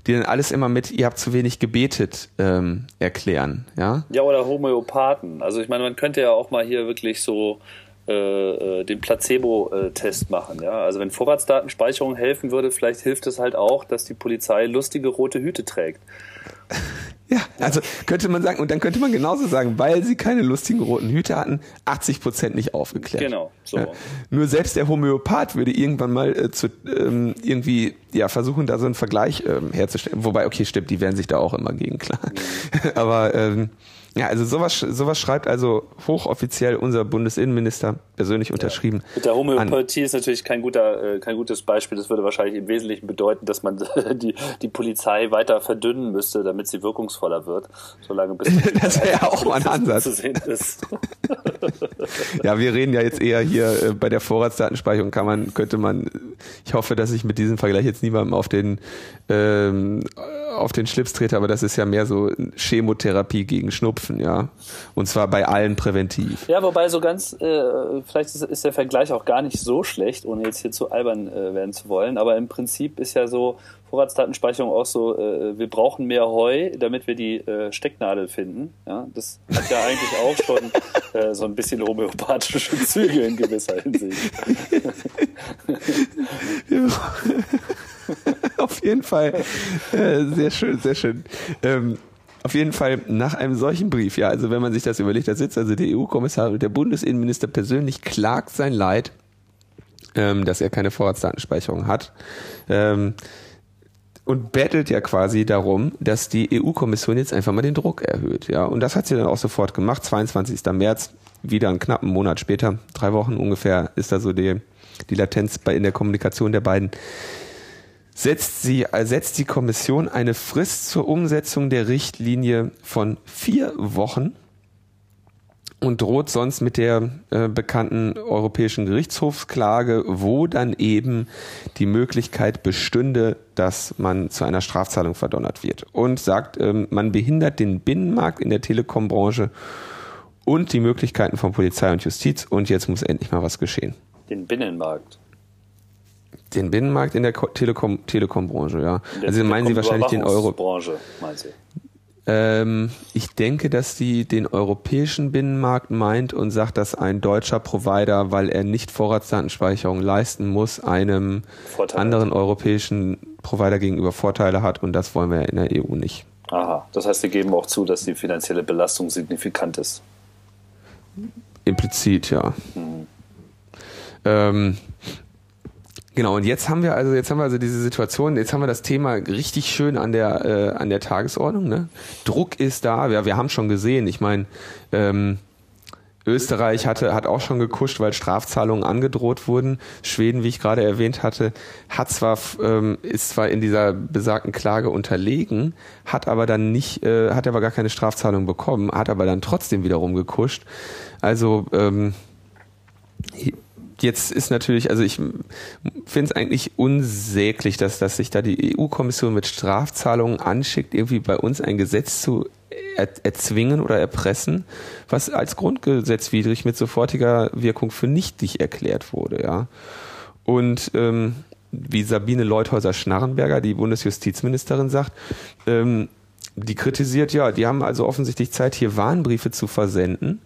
[SPEAKER 2] die dann alles immer mit, ihr habt zu wenig gebetet, ähm, erklären, ja?
[SPEAKER 1] Ja, oder Homöopathen. Also ich meine, man könnte ja auch mal hier wirklich so äh, äh den Placebo-Test machen, ja. Also wenn Vorratsdatenspeicherung helfen würde, vielleicht hilft es halt auch, dass die Polizei lustige rote Hüte trägt.
[SPEAKER 2] Ja, also könnte man sagen, und dann könnte man genauso sagen, weil sie keine lustigen roten Hüte hatten, 80 Prozent nicht aufgeklärt.
[SPEAKER 1] Genau, so. Ja,
[SPEAKER 2] nur selbst der Homöopath würde irgendwann mal äh, zu, ähm, irgendwie ja versuchen, da so einen Vergleich ähm, herzustellen. Wobei, okay, stimmt, die werden sich da auch immer gegen klar. Mhm. Aber ähm, ja, also sowas, sowas schreibt also hochoffiziell unser Bundesinnenminister persönlich unterschrieben. Ja.
[SPEAKER 1] Mit der Homöopathie ist natürlich kein guter, äh, kein gutes Beispiel. Das würde wahrscheinlich im Wesentlichen bedeuten, dass man die, die Polizei weiter verdünnen müsste, damit sie wirkungsvoller wird, solange bis
[SPEAKER 2] das wäre ja auch mal ein Ansatz. Zu sehen ist. ja, wir reden ja jetzt eher hier äh, bei der Vorratsdatenspeicherung kann man, könnte man, ich hoffe, dass ich mit diesem Vergleich jetzt niemandem auf den ähm, auf den Schlips trete, aber das ist ja mehr so Chemotherapie gegen Schnupfen, ja. Und zwar bei allen präventiv.
[SPEAKER 1] Ja, wobei so ganz, äh, vielleicht ist, ist, der Vergleich auch gar nicht so schlecht, ohne jetzt hier zu albern äh, werden zu wollen, aber im Prinzip ist ja so Vorratsdatenspeicherung auch so, äh, wir brauchen mehr Heu, damit wir die äh, Stecknadel finden. Ja, das hat ja eigentlich auch schon äh, so ein bisschen homöopathische Züge in gewisser Hinsicht.
[SPEAKER 2] Auf jeden Fall. Äh, sehr schön, sehr schön. Ähm, auf jeden Fall nach einem solchen Brief, ja, also wenn man sich das überlegt, da sitzt also der EU-Kommissar und der Bundesinnenminister persönlich klagt sein Leid, ähm, dass er keine Vorratsdatenspeicherung hat. Ähm, und bettelt ja quasi darum, dass die EU-Kommission jetzt einfach mal den Druck erhöht. Ja, und das hat sie dann auch sofort gemacht. 22. März, wieder einen knappen Monat später, drei Wochen ungefähr, ist da so die, die Latenz bei in der Kommunikation der beiden setzt, sie, setzt die Kommission eine Frist zur Umsetzung der Richtlinie von vier Wochen und droht sonst mit der äh, bekannten Europäischen Gerichtshofsklage, wo dann eben die Möglichkeit bestünde, dass man zu einer Strafzahlung verdonnert wird. Und sagt, ähm, man behindert den Binnenmarkt in der Telekombranche und die Möglichkeiten von Polizei und Justiz und jetzt muss endlich mal was geschehen.
[SPEAKER 1] Den Binnenmarkt.
[SPEAKER 2] Den Binnenmarkt in der Telekom, Telekom-Branche, ja. also meinen Sie wahrscheinlich den Euro.
[SPEAKER 1] Branche, meinen Sie?
[SPEAKER 2] Ähm, ich denke, dass die den europäischen Binnenmarkt meint und sagt, dass ein deutscher Provider, weil er nicht Vorratsdatenspeicherung leisten muss, einem Vorteile. anderen europäischen Provider gegenüber Vorteile hat und das wollen wir ja in der EU nicht.
[SPEAKER 1] Aha, das heißt, Sie geben auch zu, dass die finanzielle Belastung signifikant ist.
[SPEAKER 2] Implizit, ja. Mhm. Ähm, Genau, und jetzt haben wir also, jetzt haben wir also diese Situation, jetzt haben wir das Thema richtig schön an der, äh, an der Tagesordnung. Ne? Druck ist da, ja, wir haben schon gesehen, ich meine, ähm, Österreich hatte, hat auch schon gekuscht, weil Strafzahlungen angedroht wurden. Schweden, wie ich gerade erwähnt hatte, hat zwar, ähm, ist zwar in dieser besagten Klage unterlegen, hat aber dann nicht, äh, hat aber gar keine Strafzahlung bekommen, hat aber dann trotzdem wiederum gekuscht. Also, ähm, Jetzt ist natürlich, also ich finde es eigentlich unsäglich, dass, dass sich da die EU-Kommission mit Strafzahlungen anschickt, irgendwie bei uns ein Gesetz zu er, erzwingen oder erpressen, was als grundgesetzwidrig mit sofortiger Wirkung für nichtig erklärt wurde, ja. Und ähm, wie Sabine Leuthäuser-Schnarrenberger, die Bundesjustizministerin, sagt, ähm, die kritisiert, ja, die haben also offensichtlich Zeit, hier Warnbriefe zu versenden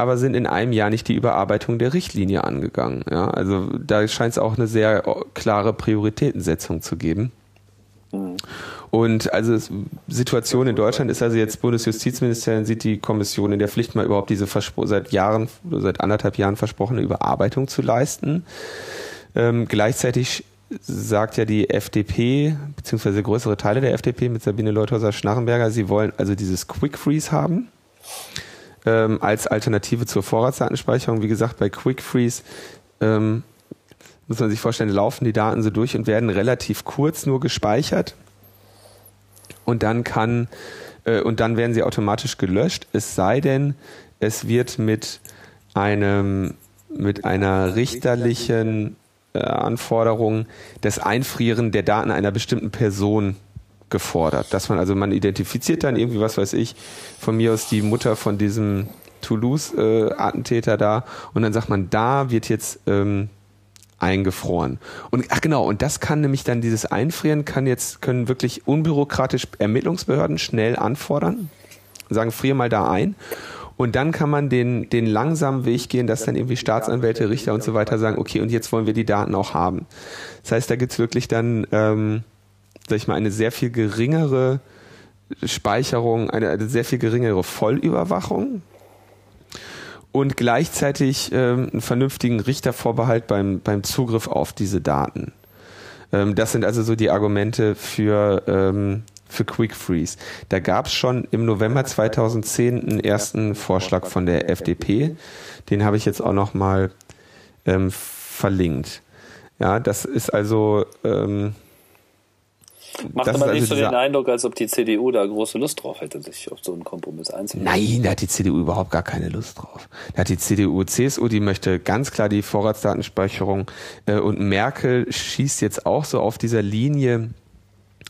[SPEAKER 2] aber sind in einem Jahr nicht die Überarbeitung der Richtlinie angegangen. Ja, also da scheint es auch eine sehr klare Prioritätensetzung zu geben. Und also Situation in Deutschland ist also jetzt Bundesjustizministerium sieht die Kommission in der Pflicht mal überhaupt diese seit Jahren, seit anderthalb Jahren versprochene Überarbeitung zu leisten. Ähm, gleichzeitig sagt ja die FDP, beziehungsweise größere Teile der FDP mit Sabine Leuthäuser-Schnarrenberger, sie wollen also dieses Quick Freeze haben ähm, als Alternative zur Vorratsdatenspeicherung. Wie gesagt, bei Quick Freeze ähm, muss man sich vorstellen, laufen die Daten so durch und werden relativ kurz nur gespeichert. Und dann kann äh, und dann werden sie automatisch gelöscht, es sei denn, es wird mit einem mit einer richterlichen Anforderung das Einfrieren der Daten einer bestimmten Person gefordert. Dass man, also man identifiziert dann irgendwie, was weiß ich, von mir aus die Mutter von diesem Toulouse-Attentäter äh, da und dann sagt man, da wird jetzt ähm, eingefroren. Und ach genau, und das kann nämlich dann dieses Einfrieren kann jetzt können wirklich unbürokratisch Ermittlungsbehörden schnell anfordern, sagen frier mal da ein. Und dann kann man den, den langsamen Weg gehen, dass dann irgendwie Staatsanwälte, Richter und so weiter sagen, okay, und jetzt wollen wir die Daten auch haben. Das heißt, da gibt's wirklich dann ähm, sag ich mal, eine sehr viel geringere Speicherung, eine, eine sehr viel geringere Vollüberwachung und gleichzeitig ähm, einen vernünftigen Richtervorbehalt beim, beim Zugriff auf diese Daten. Ähm, das sind also so die Argumente für, ähm, für Quick Freeze. Da gab es schon im November 2010 einen ersten Vorschlag von der FDP. Den habe ich jetzt auch noch mal ähm, verlinkt. Ja, das ist also ähm,
[SPEAKER 1] Macht aber nicht also so den Eindruck, als ob die CDU da große Lust drauf hätte, sich auf so einen Kompromiss einzulassen.
[SPEAKER 2] Nein, da hat die CDU überhaupt gar keine Lust drauf. Da hat die CDU, CSU, die möchte ganz klar die Vorratsdatenspeicherung äh, und Merkel schießt jetzt auch so auf dieser Linie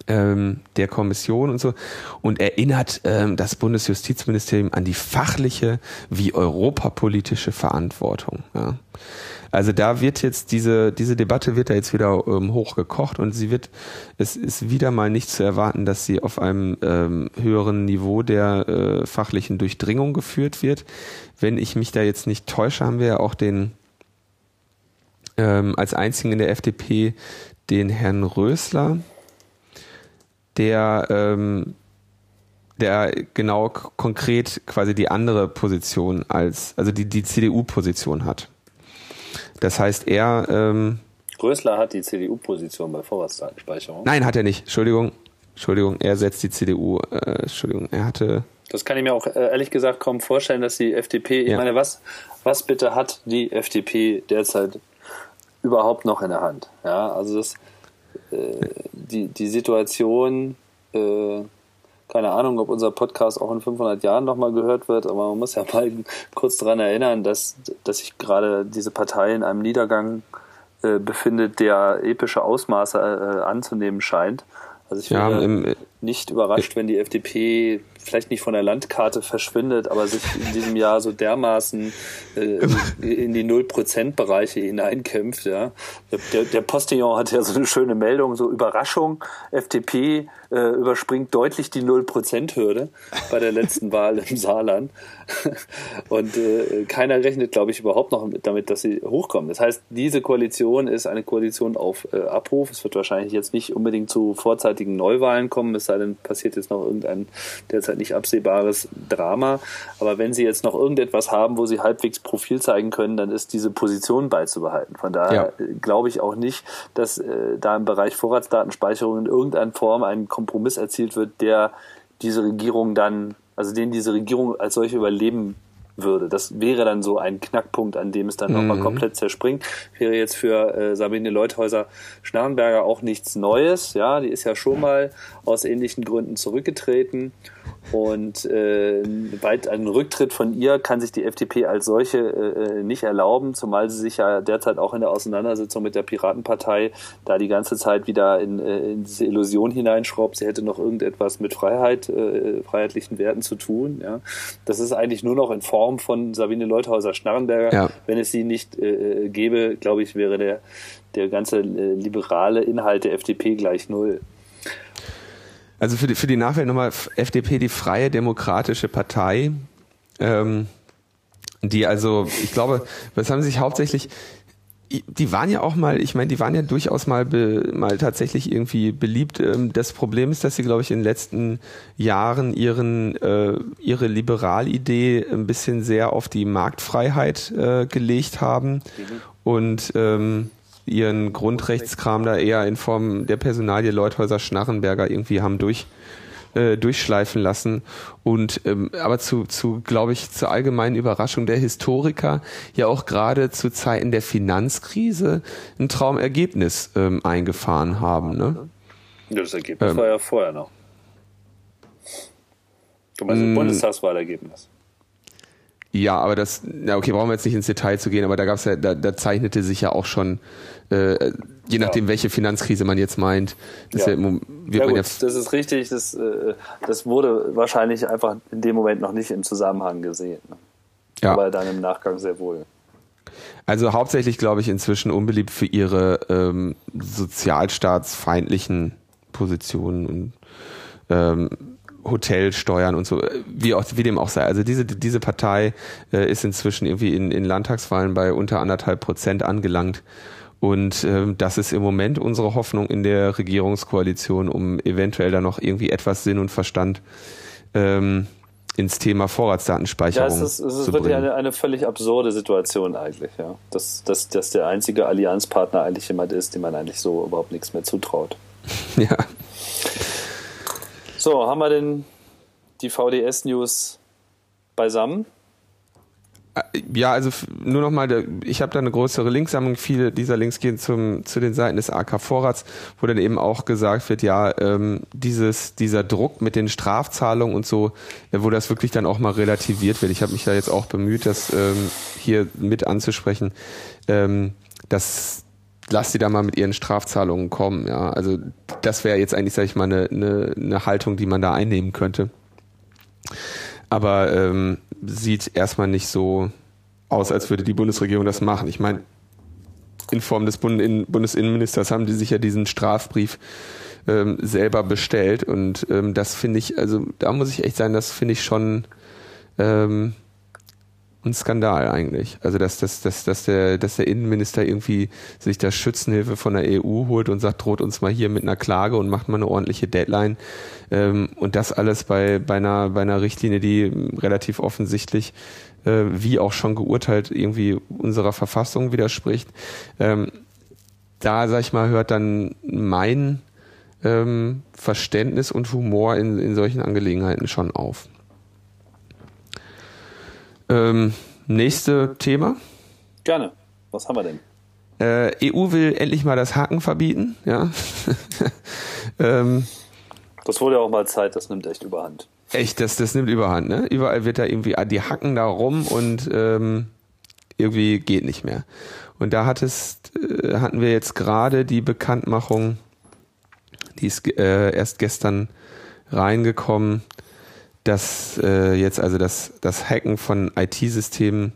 [SPEAKER 2] ähm, der Kommission und so und erinnert ähm, das Bundesjustizministerium an die fachliche wie europapolitische Verantwortung. Ja. Also da wird jetzt diese, diese Debatte wird da jetzt wieder ähm, hochgekocht und sie wird, es ist wieder mal nicht zu erwarten, dass sie auf einem ähm, höheren Niveau der äh, fachlichen Durchdringung geführt wird. Wenn ich mich da jetzt nicht täusche, haben wir ja auch den ähm, als einzigen in der FDP den Herrn Rösler, der ähm, der genau konkret quasi die andere Position als, also die, die CDU-Position hat. Das heißt, er. Ähm,
[SPEAKER 1] Rösler hat die CDU-Position bei Vorratsdatenspeicherung.
[SPEAKER 2] Nein, hat er nicht. Entschuldigung. Entschuldigung, er setzt die CDU. Äh, Entschuldigung, er hatte.
[SPEAKER 1] Das kann ich mir auch äh, ehrlich gesagt kaum vorstellen, dass die FDP. Ich meine, was, was bitte hat die FDP derzeit überhaupt noch in der Hand? Ja, also das, die, die Situation. Äh, keine Ahnung, ob unser Podcast auch in 500 Jahren nochmal gehört wird, aber man muss ja mal kurz daran erinnern, dass, dass sich gerade diese Partei in einem Niedergang äh, befindet, der epische Ausmaße äh, anzunehmen scheint. Also ich wäre ja, im, nicht überrascht, wenn die FDP vielleicht nicht von der Landkarte verschwindet, aber sich in diesem Jahr so dermaßen äh, in die Null-Prozent-Bereiche hineinkämpft. Ja. Der, der Postillon hat ja so eine schöne Meldung, so Überraschung, FDP äh, überspringt deutlich die Null-Prozent-Hürde bei der letzten Wahl im Saarland. Und äh, keiner rechnet, glaube ich, überhaupt noch damit, dass sie hochkommen. Das heißt, diese Koalition ist eine Koalition auf äh, Abruf. Es wird wahrscheinlich jetzt nicht unbedingt zu vorzeitigen Neuwahlen kommen, es sei denn, passiert jetzt noch irgendein derzeit nicht absehbares Drama. Aber wenn sie jetzt noch irgendetwas haben, wo sie halbwegs Profil zeigen können, dann ist diese Position beizubehalten. Von daher ja. Glaube ich auch nicht, dass äh, da im Bereich Vorratsdatenspeicherung in irgendeiner Form ein Kompromiss erzielt wird, der diese Regierung dann, also den diese Regierung als solche überleben würde. Das wäre dann so ein Knackpunkt, an dem es dann mhm. nochmal komplett zerspringt. Wäre jetzt für äh, Sabine Leuthäuser-Schnarrenberger auch nichts Neues. Ja, die ist ja schon mal aus ähnlichen Gründen zurückgetreten. Und äh, weit einen Rücktritt von ihr kann sich die FDP als solche äh, nicht erlauben, zumal sie sich ja derzeit auch in der Auseinandersetzung mit der Piratenpartei da die ganze Zeit wieder in, äh, in diese Illusion hineinschraubt, sie hätte noch irgendetwas mit Freiheit, äh, freiheitlichen Werten zu tun. Ja. Das ist eigentlich nur noch in Form von Sabine Leuthäuser-Schnarrenberger. Ja. Wenn es sie nicht äh, gäbe, glaube ich, wäre der, der ganze äh, liberale Inhalt der FDP gleich null.
[SPEAKER 2] Also für die, für die Nachwelt nochmal FDP, die Freie Demokratische Partei, ähm, die also, ich glaube, was haben sich hauptsächlich, die waren ja auch mal, ich meine, die waren ja durchaus mal be, mal tatsächlich irgendwie beliebt. Ähm, das Problem ist, dass sie, glaube ich, in den letzten Jahren ihren äh, ihre Liberalidee ein bisschen sehr auf die Marktfreiheit äh, gelegt haben mhm. und ähm, ihren Grundrechtskram da eher in Form der Personalie Leuthäuser-Schnarrenberger irgendwie haben durch äh, durchschleifen lassen und ähm, aber zu, zu glaube ich zur allgemeinen Überraschung der Historiker ja auch gerade zu Zeiten der Finanzkrise ein Traumergebnis ähm, eingefahren haben. Ne?
[SPEAKER 1] Ja, das Ergebnis ähm, war ja vorher noch. Du meinst das mm. Bundestagswahlergebnis?
[SPEAKER 2] Ja, aber das, ja okay, brauchen wir jetzt nicht ins Detail zu gehen, aber da gab's ja, da, da zeichnete sich ja auch schon, äh, je nachdem, ja. welche Finanzkrise man jetzt meint,
[SPEAKER 1] das, ja. Ja, wird ja, gut, das ist richtig, das, äh, das wurde wahrscheinlich einfach in dem Moment noch nicht im Zusammenhang gesehen. Ne? Ja. Aber dann im Nachgang sehr wohl.
[SPEAKER 2] Also hauptsächlich, glaube ich, inzwischen unbeliebt für ihre ähm, sozialstaatsfeindlichen Positionen und ähm, Hotelsteuern und so, wie, auch, wie dem auch sei. Also diese, diese Partei äh, ist inzwischen irgendwie in, in Landtagswahlen bei unter anderthalb Prozent angelangt. Und ähm, das ist im Moment unsere Hoffnung in der Regierungskoalition, um eventuell da noch irgendwie etwas Sinn und Verstand ähm, ins Thema Vorratsdatenspeicherung ja,
[SPEAKER 1] es ist, es ist wirklich eine, eine völlig absurde Situation eigentlich, ja. Dass, dass, dass der einzige Allianzpartner eigentlich jemand ist, dem man eigentlich so überhaupt nichts mehr zutraut.
[SPEAKER 2] ja.
[SPEAKER 1] So, haben wir denn die VDS-News beisammen?
[SPEAKER 2] Ja, also nur nochmal, ich habe da eine größere Linksammlung. Viele dieser Links gehen zum, zu den Seiten des AK Vorrats, wo dann eben auch gesagt wird, ja, ähm, dieses, dieser Druck mit den Strafzahlungen und so, äh, wo das wirklich dann auch mal relativiert wird. Ich habe mich da jetzt auch bemüht, das ähm, hier mit anzusprechen. Ähm, dass lass sie da mal mit ihren Strafzahlungen kommen. Ja, also das wäre jetzt eigentlich, sage ich mal, eine, eine, eine Haltung, die man da einnehmen könnte. Aber ähm, sieht erstmal nicht so aus, als würde die Bundesregierung das machen. Ich meine, in Form des Bund Bundesinnenministers haben die sich ja diesen Strafbrief ähm, selber bestellt und ähm, das finde ich, also da muss ich echt sagen, das finde ich schon ähm, ein Skandal eigentlich. Also dass, dass, dass, dass, der, dass der Innenminister irgendwie sich da Schützenhilfe von der EU holt und sagt, droht uns mal hier mit einer Klage und macht mal eine ordentliche Deadline. Ähm, und das alles bei, bei, einer, bei einer Richtlinie, die relativ offensichtlich, äh, wie auch schon geurteilt, irgendwie unserer Verfassung widerspricht. Ähm, da, sag ich mal, hört dann mein ähm, Verständnis und Humor in, in solchen Angelegenheiten schon auf. Ähm, nächste Thema.
[SPEAKER 1] Gerne. Was haben wir denn?
[SPEAKER 2] Äh, EU will endlich mal das Haken verbieten. Ja.
[SPEAKER 1] ähm, das wurde ja auch mal Zeit, das nimmt echt überhand.
[SPEAKER 2] Echt, das, das nimmt überhand, ne? Überall wird da irgendwie, die hacken da rum und ähm, irgendwie geht nicht mehr. Und da hat es, äh, hatten wir jetzt gerade die Bekanntmachung, die ist äh, erst gestern reingekommen, dass äh, jetzt also das, das Hacken von IT-Systemen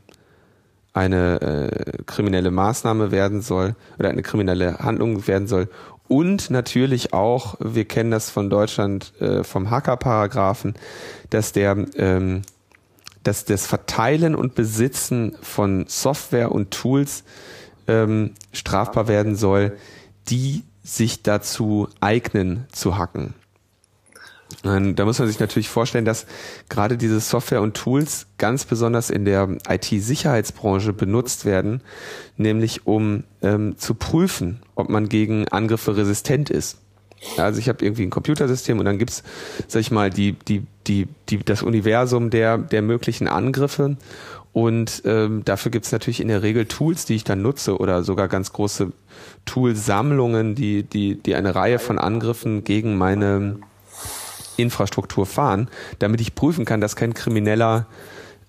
[SPEAKER 2] eine äh, kriminelle Maßnahme werden soll oder eine kriminelle Handlung werden soll. Und natürlich auch, wir kennen das von Deutschland äh, vom Hacker-Paragraphen, dass der ähm, dass das Verteilen und Besitzen von Software und Tools ähm, strafbar werden soll, die sich dazu eignen zu hacken. Da muss man sich natürlich vorstellen, dass gerade diese Software und Tools ganz besonders in der IT-Sicherheitsbranche benutzt werden, nämlich um ähm, zu prüfen, ob man gegen Angriffe resistent ist. Also ich habe irgendwie ein Computersystem und dann gibt's, sag ich mal, die, die, die, die, das Universum der, der möglichen Angriffe. Und ähm, dafür gibt's natürlich in der Regel Tools, die ich dann nutze oder sogar ganz große Toolsammlungen, die, die, die eine Reihe von Angriffen gegen meine Infrastruktur fahren, damit ich prüfen kann, dass kein Krimineller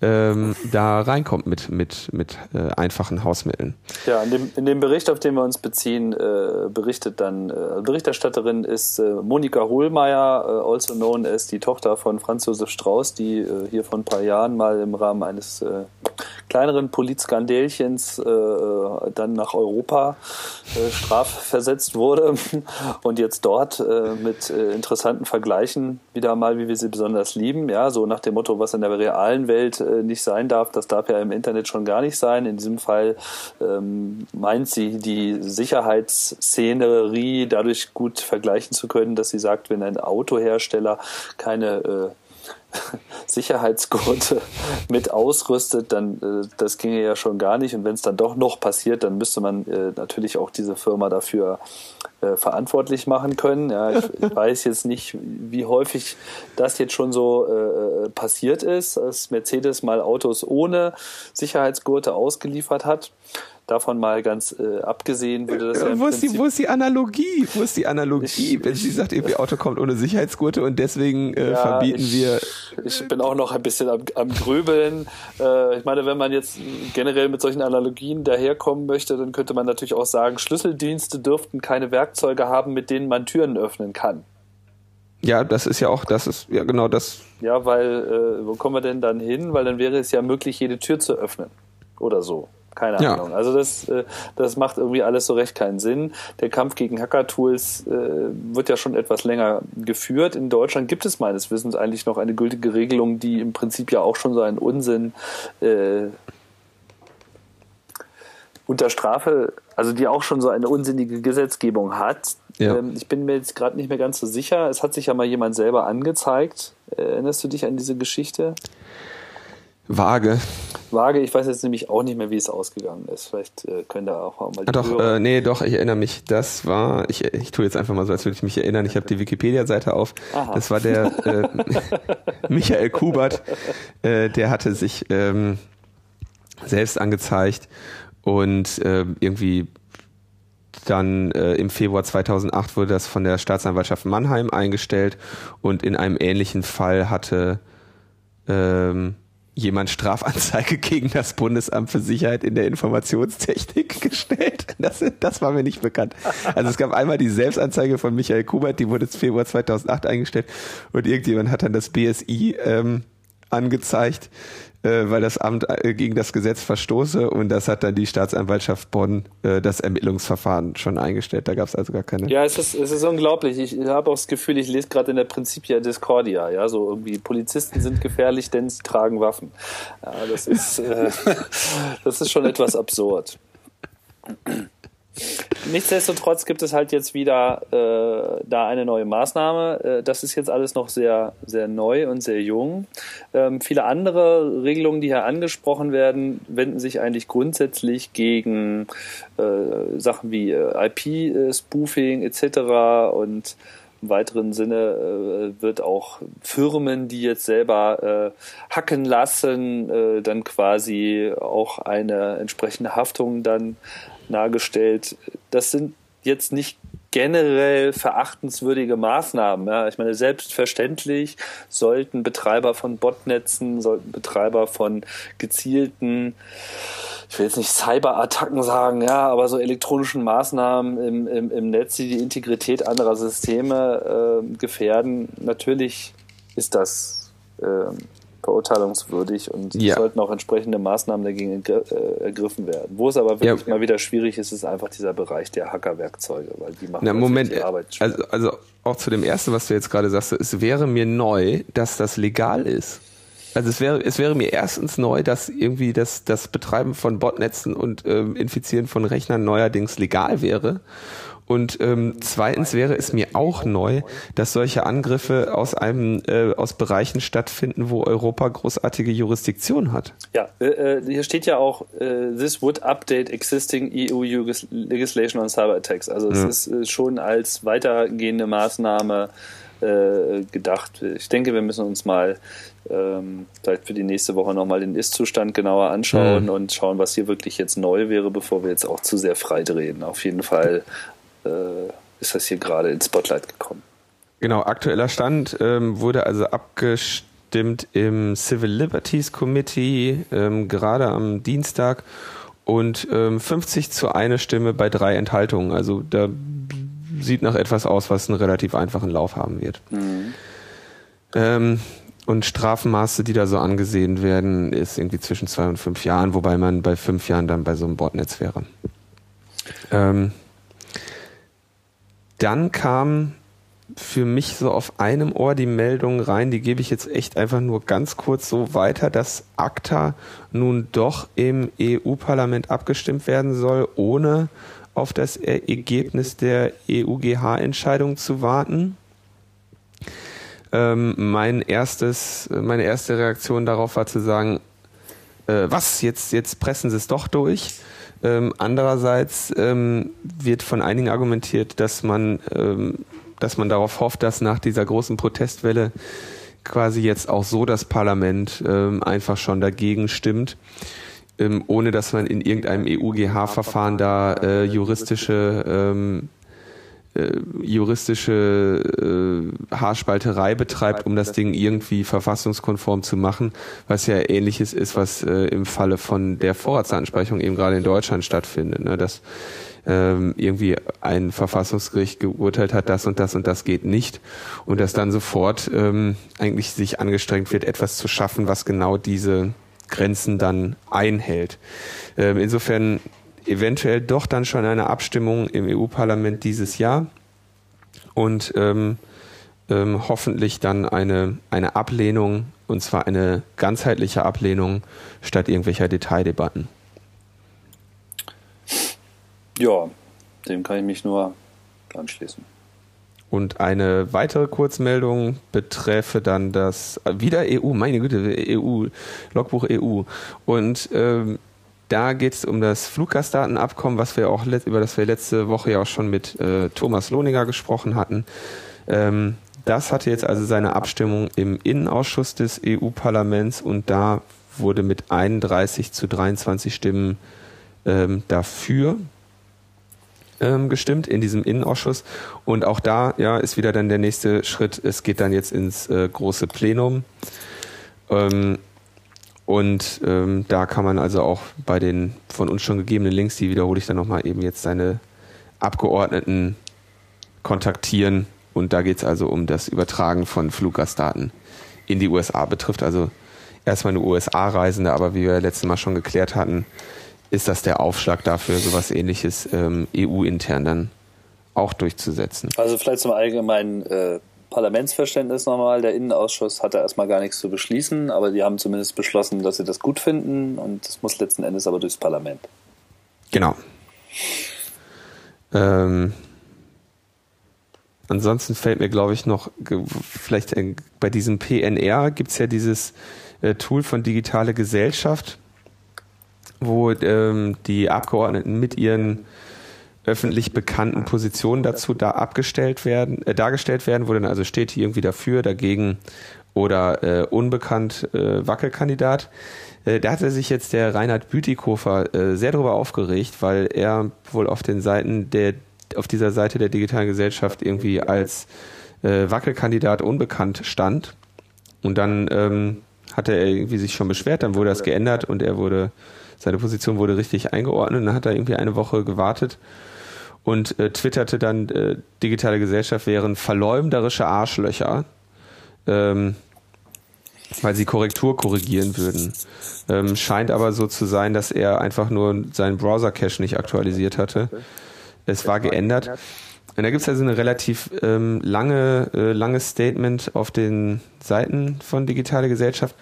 [SPEAKER 2] ähm, da reinkommt mit, mit, mit äh, einfachen Hausmitteln.
[SPEAKER 1] Ja, in dem, in dem Bericht, auf den wir uns beziehen, äh, berichtet dann, äh, Berichterstatterin ist äh, Monika Hohlmeier, äh, also known as die Tochter von Franz Josef Strauß, die äh, hier vor ein paar Jahren mal im Rahmen eines kleineren Polizskandälchens äh, dann nach Europa äh, strafversetzt wurde und jetzt dort äh, mit äh, interessanten Vergleichen wieder mal, wie wir sie besonders lieben, ja, so nach dem Motto, was in der realen Welt äh, nicht sein darf, das darf ja im Internet schon gar nicht sein. In diesem Fall ähm, meint sie die Sicherheitsszenerie dadurch gut vergleichen zu können, dass sie sagt, wenn ein Autohersteller keine äh, Sicherheitsgurte mit ausrüstet, dann äh, das ginge ja schon gar nicht. Und wenn es dann doch noch passiert, dann müsste man äh, natürlich auch diese Firma dafür äh, verantwortlich machen können. Ja, ich, ich, weiß jetzt nicht, wie häufig das jetzt schon so äh, passiert ist, dass Mercedes mal Autos ohne Sicherheitsgurte ausgeliefert hat. Davon mal ganz äh, abgesehen würde das ja
[SPEAKER 2] wo, ist die, wo ist die Analogie? Wo ist die Analogie? Wenn sie sagt, irgendwie Auto kommt ohne Sicherheitsgurte und deswegen äh, ja, verbieten
[SPEAKER 1] ich,
[SPEAKER 2] wir.
[SPEAKER 1] Ich bin auch noch ein bisschen am, am Gröbeln. Äh, ich meine, wenn man jetzt generell mit solchen Analogien daherkommen möchte, dann könnte man natürlich auch sagen, Schlüsseldienste dürften keine Werkzeuge haben, mit denen man Türen öffnen kann.
[SPEAKER 2] Ja, das ist ja auch, das ist ja genau das.
[SPEAKER 1] Ja, weil äh, wo kommen wir denn dann hin? Weil dann wäre es ja möglich, jede Tür zu öffnen. Oder so. Keine ja. Ahnung. Also das, äh, das macht irgendwie alles so recht keinen Sinn. Der Kampf gegen Hacker-Tools äh, wird ja schon etwas länger geführt. In Deutschland gibt es meines Wissens eigentlich noch eine gültige Regelung, die im Prinzip ja auch schon so einen Unsinn äh, unter Strafe, also die auch schon so eine unsinnige Gesetzgebung hat. Ja. Ähm, ich bin mir jetzt gerade nicht mehr ganz so sicher. Es hat sich ja mal jemand selber angezeigt. Erinnerst du dich an diese Geschichte?
[SPEAKER 2] Vage.
[SPEAKER 1] Vage, ich weiß jetzt nämlich auch nicht mehr, wie es ausgegangen ist. Vielleicht äh, können da auch mal
[SPEAKER 2] die ah, Doch, äh, nee, doch, ich erinnere mich. Das war, ich, ich tue jetzt einfach mal so, als würde ich mich erinnern. Ich habe die Wikipedia-Seite auf. Aha. Das war der äh, Michael Kubert, äh, der hatte sich ähm, selbst angezeigt und äh, irgendwie dann äh, im Februar 2008 wurde das von der Staatsanwaltschaft Mannheim eingestellt und in einem ähnlichen Fall hatte ähm, jemand Strafanzeige gegen das Bundesamt für Sicherheit in der Informationstechnik gestellt. Das, das war mir nicht bekannt. Also es gab einmal die Selbstanzeige von Michael Kubert, die wurde im Februar 2008 eingestellt und irgendjemand hat dann das BSI ähm, angezeigt äh, weil das Amt äh, gegen das Gesetz verstoße und das hat dann die Staatsanwaltschaft Bonn äh, das Ermittlungsverfahren schon eingestellt. Da gab es also gar keine.
[SPEAKER 1] Ja, es ist, es ist unglaublich. Ich habe auch das Gefühl, ich lese gerade in der Principia Discordia, ja, so irgendwie Polizisten sind gefährlich, denn sie tragen Waffen. Ja, das ist, äh, das ist schon etwas absurd. Nichtsdestotrotz gibt es halt jetzt wieder äh, da eine neue Maßnahme. Äh, das ist jetzt alles noch sehr, sehr neu und sehr jung. Ähm, viele andere Regelungen, die hier angesprochen werden, wenden sich eigentlich grundsätzlich gegen äh, Sachen wie äh, IP-Spoofing etc. und im weiteren Sinne äh, wird auch Firmen, die jetzt selber äh, hacken lassen, äh, dann quasi auch eine entsprechende Haftung dann nahegestellt. Das sind jetzt nicht generell verachtenswürdige Maßnahmen. Ja. Ich meine, selbstverständlich sollten Betreiber von Botnetzen, sollten Betreiber von gezielten, ich will jetzt nicht Cyberattacken sagen, ja, aber so elektronischen Maßnahmen im, im, im Netz, die die Integrität anderer Systeme äh, gefährden. Natürlich ist das äh, verurteilungswürdig und ja. sollten auch entsprechende Maßnahmen dagegen äh, ergriffen werden. Wo es aber wirklich ja. mal wieder schwierig ist, ist einfach dieser Bereich der Hackerwerkzeuge, weil die machen
[SPEAKER 2] Na, Moment, die Arbeit schwer. Also, also auch zu dem ersten, was du jetzt gerade sagst, es wäre mir neu, dass das legal ist. Also es wäre, es wäre mir erstens neu, dass irgendwie das, das Betreiben von Botnetzen und ähm, Infizieren von Rechnern neuerdings legal wäre. Und ähm, zweitens wäre es mir auch neu, dass solche Angriffe aus einem äh, aus Bereichen stattfinden, wo Europa großartige Jurisdiktion hat.
[SPEAKER 1] Ja, äh, äh hier steht ja auch, äh, this would update existing EU legislation on cyber attacks. Also es ja. ist äh, schon als weitergehende Maßnahme äh, gedacht. Ich denke, wir müssen uns mal ähm, vielleicht für die nächste Woche nochmal den Ist-Zustand genauer anschauen mhm. und schauen, was hier wirklich jetzt neu wäre, bevor wir jetzt auch zu sehr frei drehen. Auf jeden Fall äh, ist das hier gerade ins Spotlight gekommen.
[SPEAKER 2] Genau, aktueller Stand ähm, wurde also abgestimmt im Civil Liberties Committee ähm, gerade am Dienstag und ähm, 50 zu eine Stimme bei drei Enthaltungen. Also da sieht nach etwas aus, was einen relativ einfachen Lauf haben wird. Mhm. Ähm, und Strafmaße, die da so angesehen werden, ist irgendwie zwischen zwei und fünf Jahren, wobei man bei fünf Jahren dann bei so einem Bordnetz wäre. Ähm, dann kam für mich so auf einem Ohr die Meldung rein, die gebe ich jetzt echt einfach nur ganz kurz so weiter, dass ACTA nun doch im EU-Parlament abgestimmt werden soll, ohne auf das Ergebnis der EUGH-Entscheidung zu warten. Ähm, mein erstes, meine erste Reaktion darauf war zu sagen, äh, was, jetzt, jetzt pressen sie es doch durch. Ähm, andererseits ähm, wird von einigen argumentiert, dass man ähm, dass man darauf hofft, dass nach dieser großen Protestwelle quasi jetzt auch so das Parlament ähm, einfach schon dagegen stimmt, ähm, ohne dass man in irgendeinem EUGH-Verfahren da äh, juristische ähm, äh, juristische äh, Haarspalterei betreibt, um das Ding irgendwie verfassungskonform zu machen, was ja ähnliches ist, was äh, im Falle von der Vorratsansprechung eben gerade in Deutschland stattfindet. Ne? Dass ähm, irgendwie ein Verfassungsgericht geurteilt hat, das und das und das geht nicht und dass dann sofort ähm, eigentlich sich angestrengt wird, etwas zu schaffen, was genau diese Grenzen dann einhält. Ähm, insofern eventuell doch dann schon eine Abstimmung im EU-Parlament dieses Jahr und ähm, ähm, hoffentlich dann eine, eine Ablehnung, und zwar eine ganzheitliche Ablehnung statt irgendwelcher Detaildebatten.
[SPEAKER 1] Ja, dem kann ich mich nur anschließen.
[SPEAKER 2] Und eine weitere Kurzmeldung beträfe dann das wieder EU, meine Güte, EU, Logbuch EU. Und ähm, da geht es um das Fluggastdatenabkommen, was wir auch über das wir letzte Woche ja auch schon mit äh, Thomas Lohninger gesprochen hatten. Ähm, das hatte jetzt also seine Abstimmung im Innenausschuss des EU-Parlaments und da wurde mit 31 zu 23 Stimmen ähm, dafür ähm, gestimmt in diesem Innenausschuss. Und auch da ja, ist wieder dann der nächste Schritt. Es geht dann jetzt ins äh, große Plenum. Ähm, und ähm, da kann man also auch bei den von uns schon gegebenen Links, die wiederhole ich dann nochmal eben jetzt seine Abgeordneten kontaktieren. Und da geht es also um das Übertragen von Fluggastdaten in die USA betrifft. Also erstmal eine USA-Reisende, aber wie wir letztes Mal schon geklärt hatten, ist das der Aufschlag dafür, sowas ähnliches ähm, EU-intern dann auch durchzusetzen.
[SPEAKER 1] Also vielleicht zum allgemeinen äh, Parlamentsverständnis nochmal. Der Innenausschuss hatte erstmal gar nichts zu beschließen, aber die haben zumindest beschlossen, dass sie das gut finden und das muss letzten Endes aber durchs Parlament.
[SPEAKER 2] Genau. Ähm, ansonsten fällt mir, glaube ich, noch, vielleicht äh, bei diesem PNR gibt es ja dieses äh, Tool von Digitale Gesellschaft wo ähm, die Abgeordneten mit ihren öffentlich bekannten Positionen dazu da abgestellt werden, äh, dargestellt werden, wo dann also steht hier irgendwie dafür, dagegen oder äh, unbekannt äh, Wackelkandidat. Äh, da hatte sich jetzt der Reinhard Bütikofer äh, sehr darüber aufgeregt, weil er wohl auf den Seiten der auf dieser Seite der digitalen Gesellschaft irgendwie als äh, Wackelkandidat unbekannt stand. Und dann ähm, hatte er irgendwie sich schon beschwert, dann wurde das geändert und er wurde seine Position wurde richtig eingeordnet und dann hat er irgendwie eine Woche gewartet und äh, twitterte dann, äh, digitale Gesellschaft wären verleumderische Arschlöcher, ähm, weil sie Korrektur korrigieren würden. Ähm, scheint aber so zu sein, dass er einfach nur seinen Browser-Cache nicht aktualisiert hatte. Es war geändert. Und da gibt es also eine relativ ähm, lange, äh, langes Statement auf den Seiten von Digitale Gesellschaft,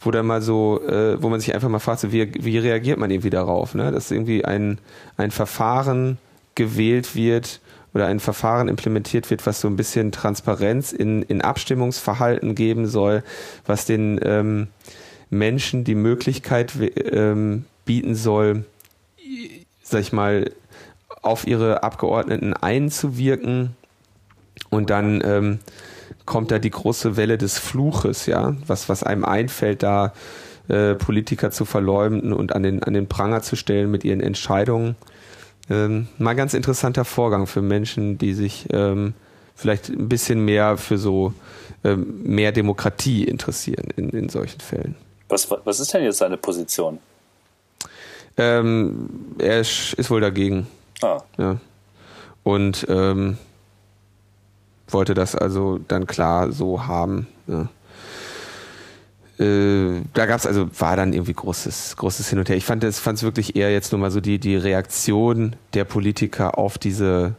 [SPEAKER 2] wo da mal so, äh, wo man sich einfach mal fragt, so, wie, wie reagiert man irgendwie darauf, ne? dass irgendwie ein, ein Verfahren gewählt wird oder ein Verfahren implementiert wird, was so ein bisschen Transparenz in, in Abstimmungsverhalten geben soll, was den ähm, Menschen die Möglichkeit ähm, bieten soll, sag ich mal, auf ihre Abgeordneten einzuwirken. Und dann ähm, kommt da die große Welle des Fluches, ja, was, was einem einfällt, da äh, Politiker zu verleumden und an den, an den Pranger zu stellen mit ihren Entscheidungen. Ähm, mal ganz interessanter Vorgang für Menschen, die sich ähm, vielleicht ein bisschen mehr für so ähm, mehr Demokratie interessieren in, in solchen Fällen.
[SPEAKER 1] Was, was ist denn jetzt seine Position?
[SPEAKER 2] Ähm, er ist, ist wohl dagegen.
[SPEAKER 1] Ah.
[SPEAKER 2] Ja. Und ähm, wollte das also dann klar so haben. Ja. Äh, da gab es also, war dann irgendwie großes, großes Hin und Her. Ich fand es fand wirklich eher jetzt nur mal so die, die Reaktion der Politiker auf diese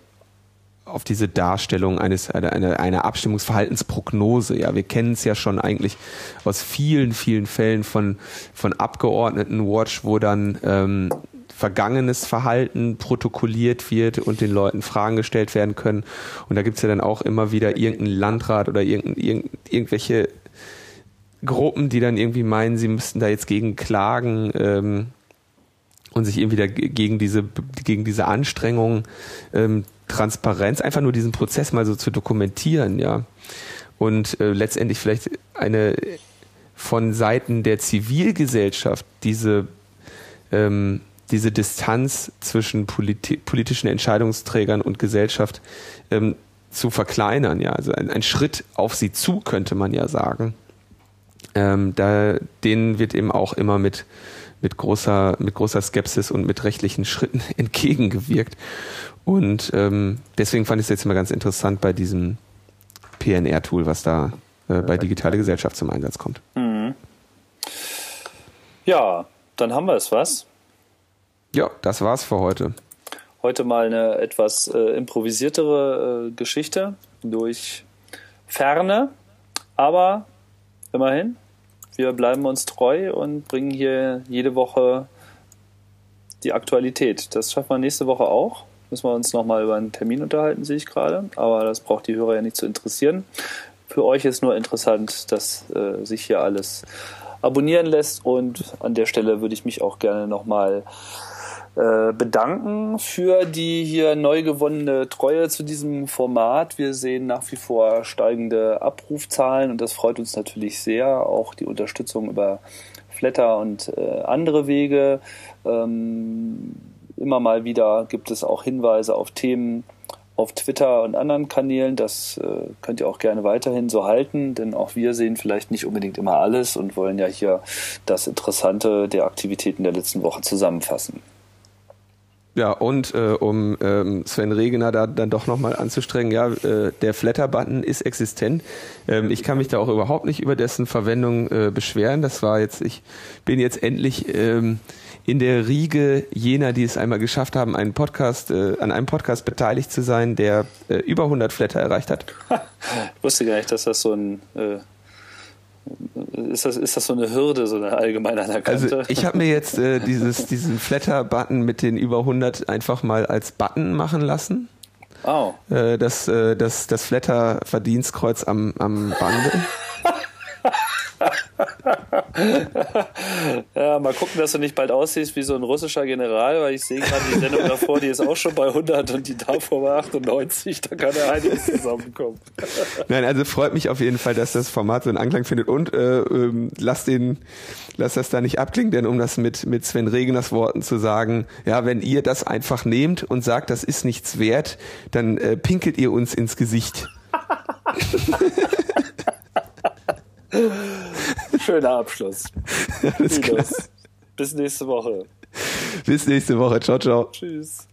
[SPEAKER 2] auf diese Darstellung eines einer, einer, einer Abstimmungsverhaltensprognose. Ja, wir kennen es ja schon eigentlich aus vielen, vielen Fällen von von Abgeordnetenwatch, wo dann ähm, vergangenes Verhalten protokolliert wird und den Leuten Fragen gestellt werden können. Und da gibt es ja dann auch immer wieder irgendeinen Landrat oder irgend, irgend, irgendwelche Gruppen, die dann irgendwie meinen, sie müssten da jetzt gegen klagen ähm, und sich irgendwie da gegen diese, gegen diese Anstrengungen ähm, Transparenz, einfach nur diesen Prozess mal so zu dokumentieren, ja. Und äh, letztendlich vielleicht eine von Seiten der Zivilgesellschaft diese ähm, diese Distanz zwischen politi politischen Entscheidungsträgern und Gesellschaft ähm, zu verkleinern, ja, also ein, ein, Schritt auf sie zu, könnte man ja sagen. Ähm, da, denen wird eben auch immer mit, mit großer, mit großer Skepsis und mit rechtlichen Schritten entgegengewirkt. Und ähm, deswegen fand ich es jetzt mal ganz interessant bei diesem PNR-Tool, was da äh, bei Digitale Gesellschaft zum Einsatz kommt.
[SPEAKER 1] Mhm. Ja, dann haben wir es was.
[SPEAKER 2] Ja, das war's für heute.
[SPEAKER 1] Heute mal eine etwas äh, improvisiertere äh, Geschichte durch Ferne, aber immerhin, wir bleiben uns treu und bringen hier jede Woche die Aktualität. Das schaffen wir nächste Woche auch. Müssen wir uns nochmal über einen Termin unterhalten, sehe ich gerade. Aber das braucht die Hörer ja nicht zu interessieren. Für euch ist nur interessant, dass äh, sich hier alles abonnieren lässt. Und an der Stelle würde ich mich auch gerne nochmal bedanken für die hier neu gewonnene Treue zu diesem Format. Wir sehen nach wie vor steigende Abrufzahlen und das freut uns natürlich sehr. Auch die Unterstützung über Flatter und äh, andere Wege. Ähm, immer mal wieder gibt es auch Hinweise auf Themen auf Twitter und anderen Kanälen. Das äh, könnt ihr auch gerne weiterhin so halten, denn auch wir sehen vielleicht nicht unbedingt immer alles und wollen ja hier das Interessante der Aktivitäten der letzten Woche zusammenfassen.
[SPEAKER 2] Ja, und äh, um ähm, Sven Regener da dann doch nochmal anzustrengen, ja, äh, der Flatter-Button ist existent. Ähm, ich kann mich da auch überhaupt nicht über dessen Verwendung äh, beschweren. Das war jetzt, ich bin jetzt endlich ähm, in der Riege jener, die es einmal geschafft haben, einen Podcast, äh, an einem Podcast beteiligt zu sein, der äh, über 100 Flatter erreicht hat.
[SPEAKER 1] ich wusste gar nicht, dass das so ein äh, ist das, ist das so eine Hürde, so eine allgemein anerkannte?
[SPEAKER 2] Also ich habe mir jetzt äh, dieses, diesen Flatter-Button mit den über 100 einfach mal als Button machen lassen.
[SPEAKER 1] Oh.
[SPEAKER 2] Äh, das, äh, das, das Flatter-Verdienstkreuz am, am Bande.
[SPEAKER 1] ja, mal gucken, dass du nicht bald aussiehst wie so ein russischer General, weil ich sehe gerade die Sendung davor, die ist auch schon bei 100 und die davor bei 98, da kann ja einiges zusammenkommen.
[SPEAKER 2] Nein, also freut mich auf jeden Fall, dass das Format so einen Anklang findet und äh, ähm, lass den, lass das da nicht abklingen, denn um das mit, mit Sven Regeners Worten zu sagen, ja, wenn ihr das einfach nehmt und sagt, das ist nichts wert, dann äh, pinkelt ihr uns ins Gesicht.
[SPEAKER 1] Schöner Abschluss. Bis nächste Woche.
[SPEAKER 2] Bis nächste Woche. Ciao, ciao.
[SPEAKER 1] Tschüss.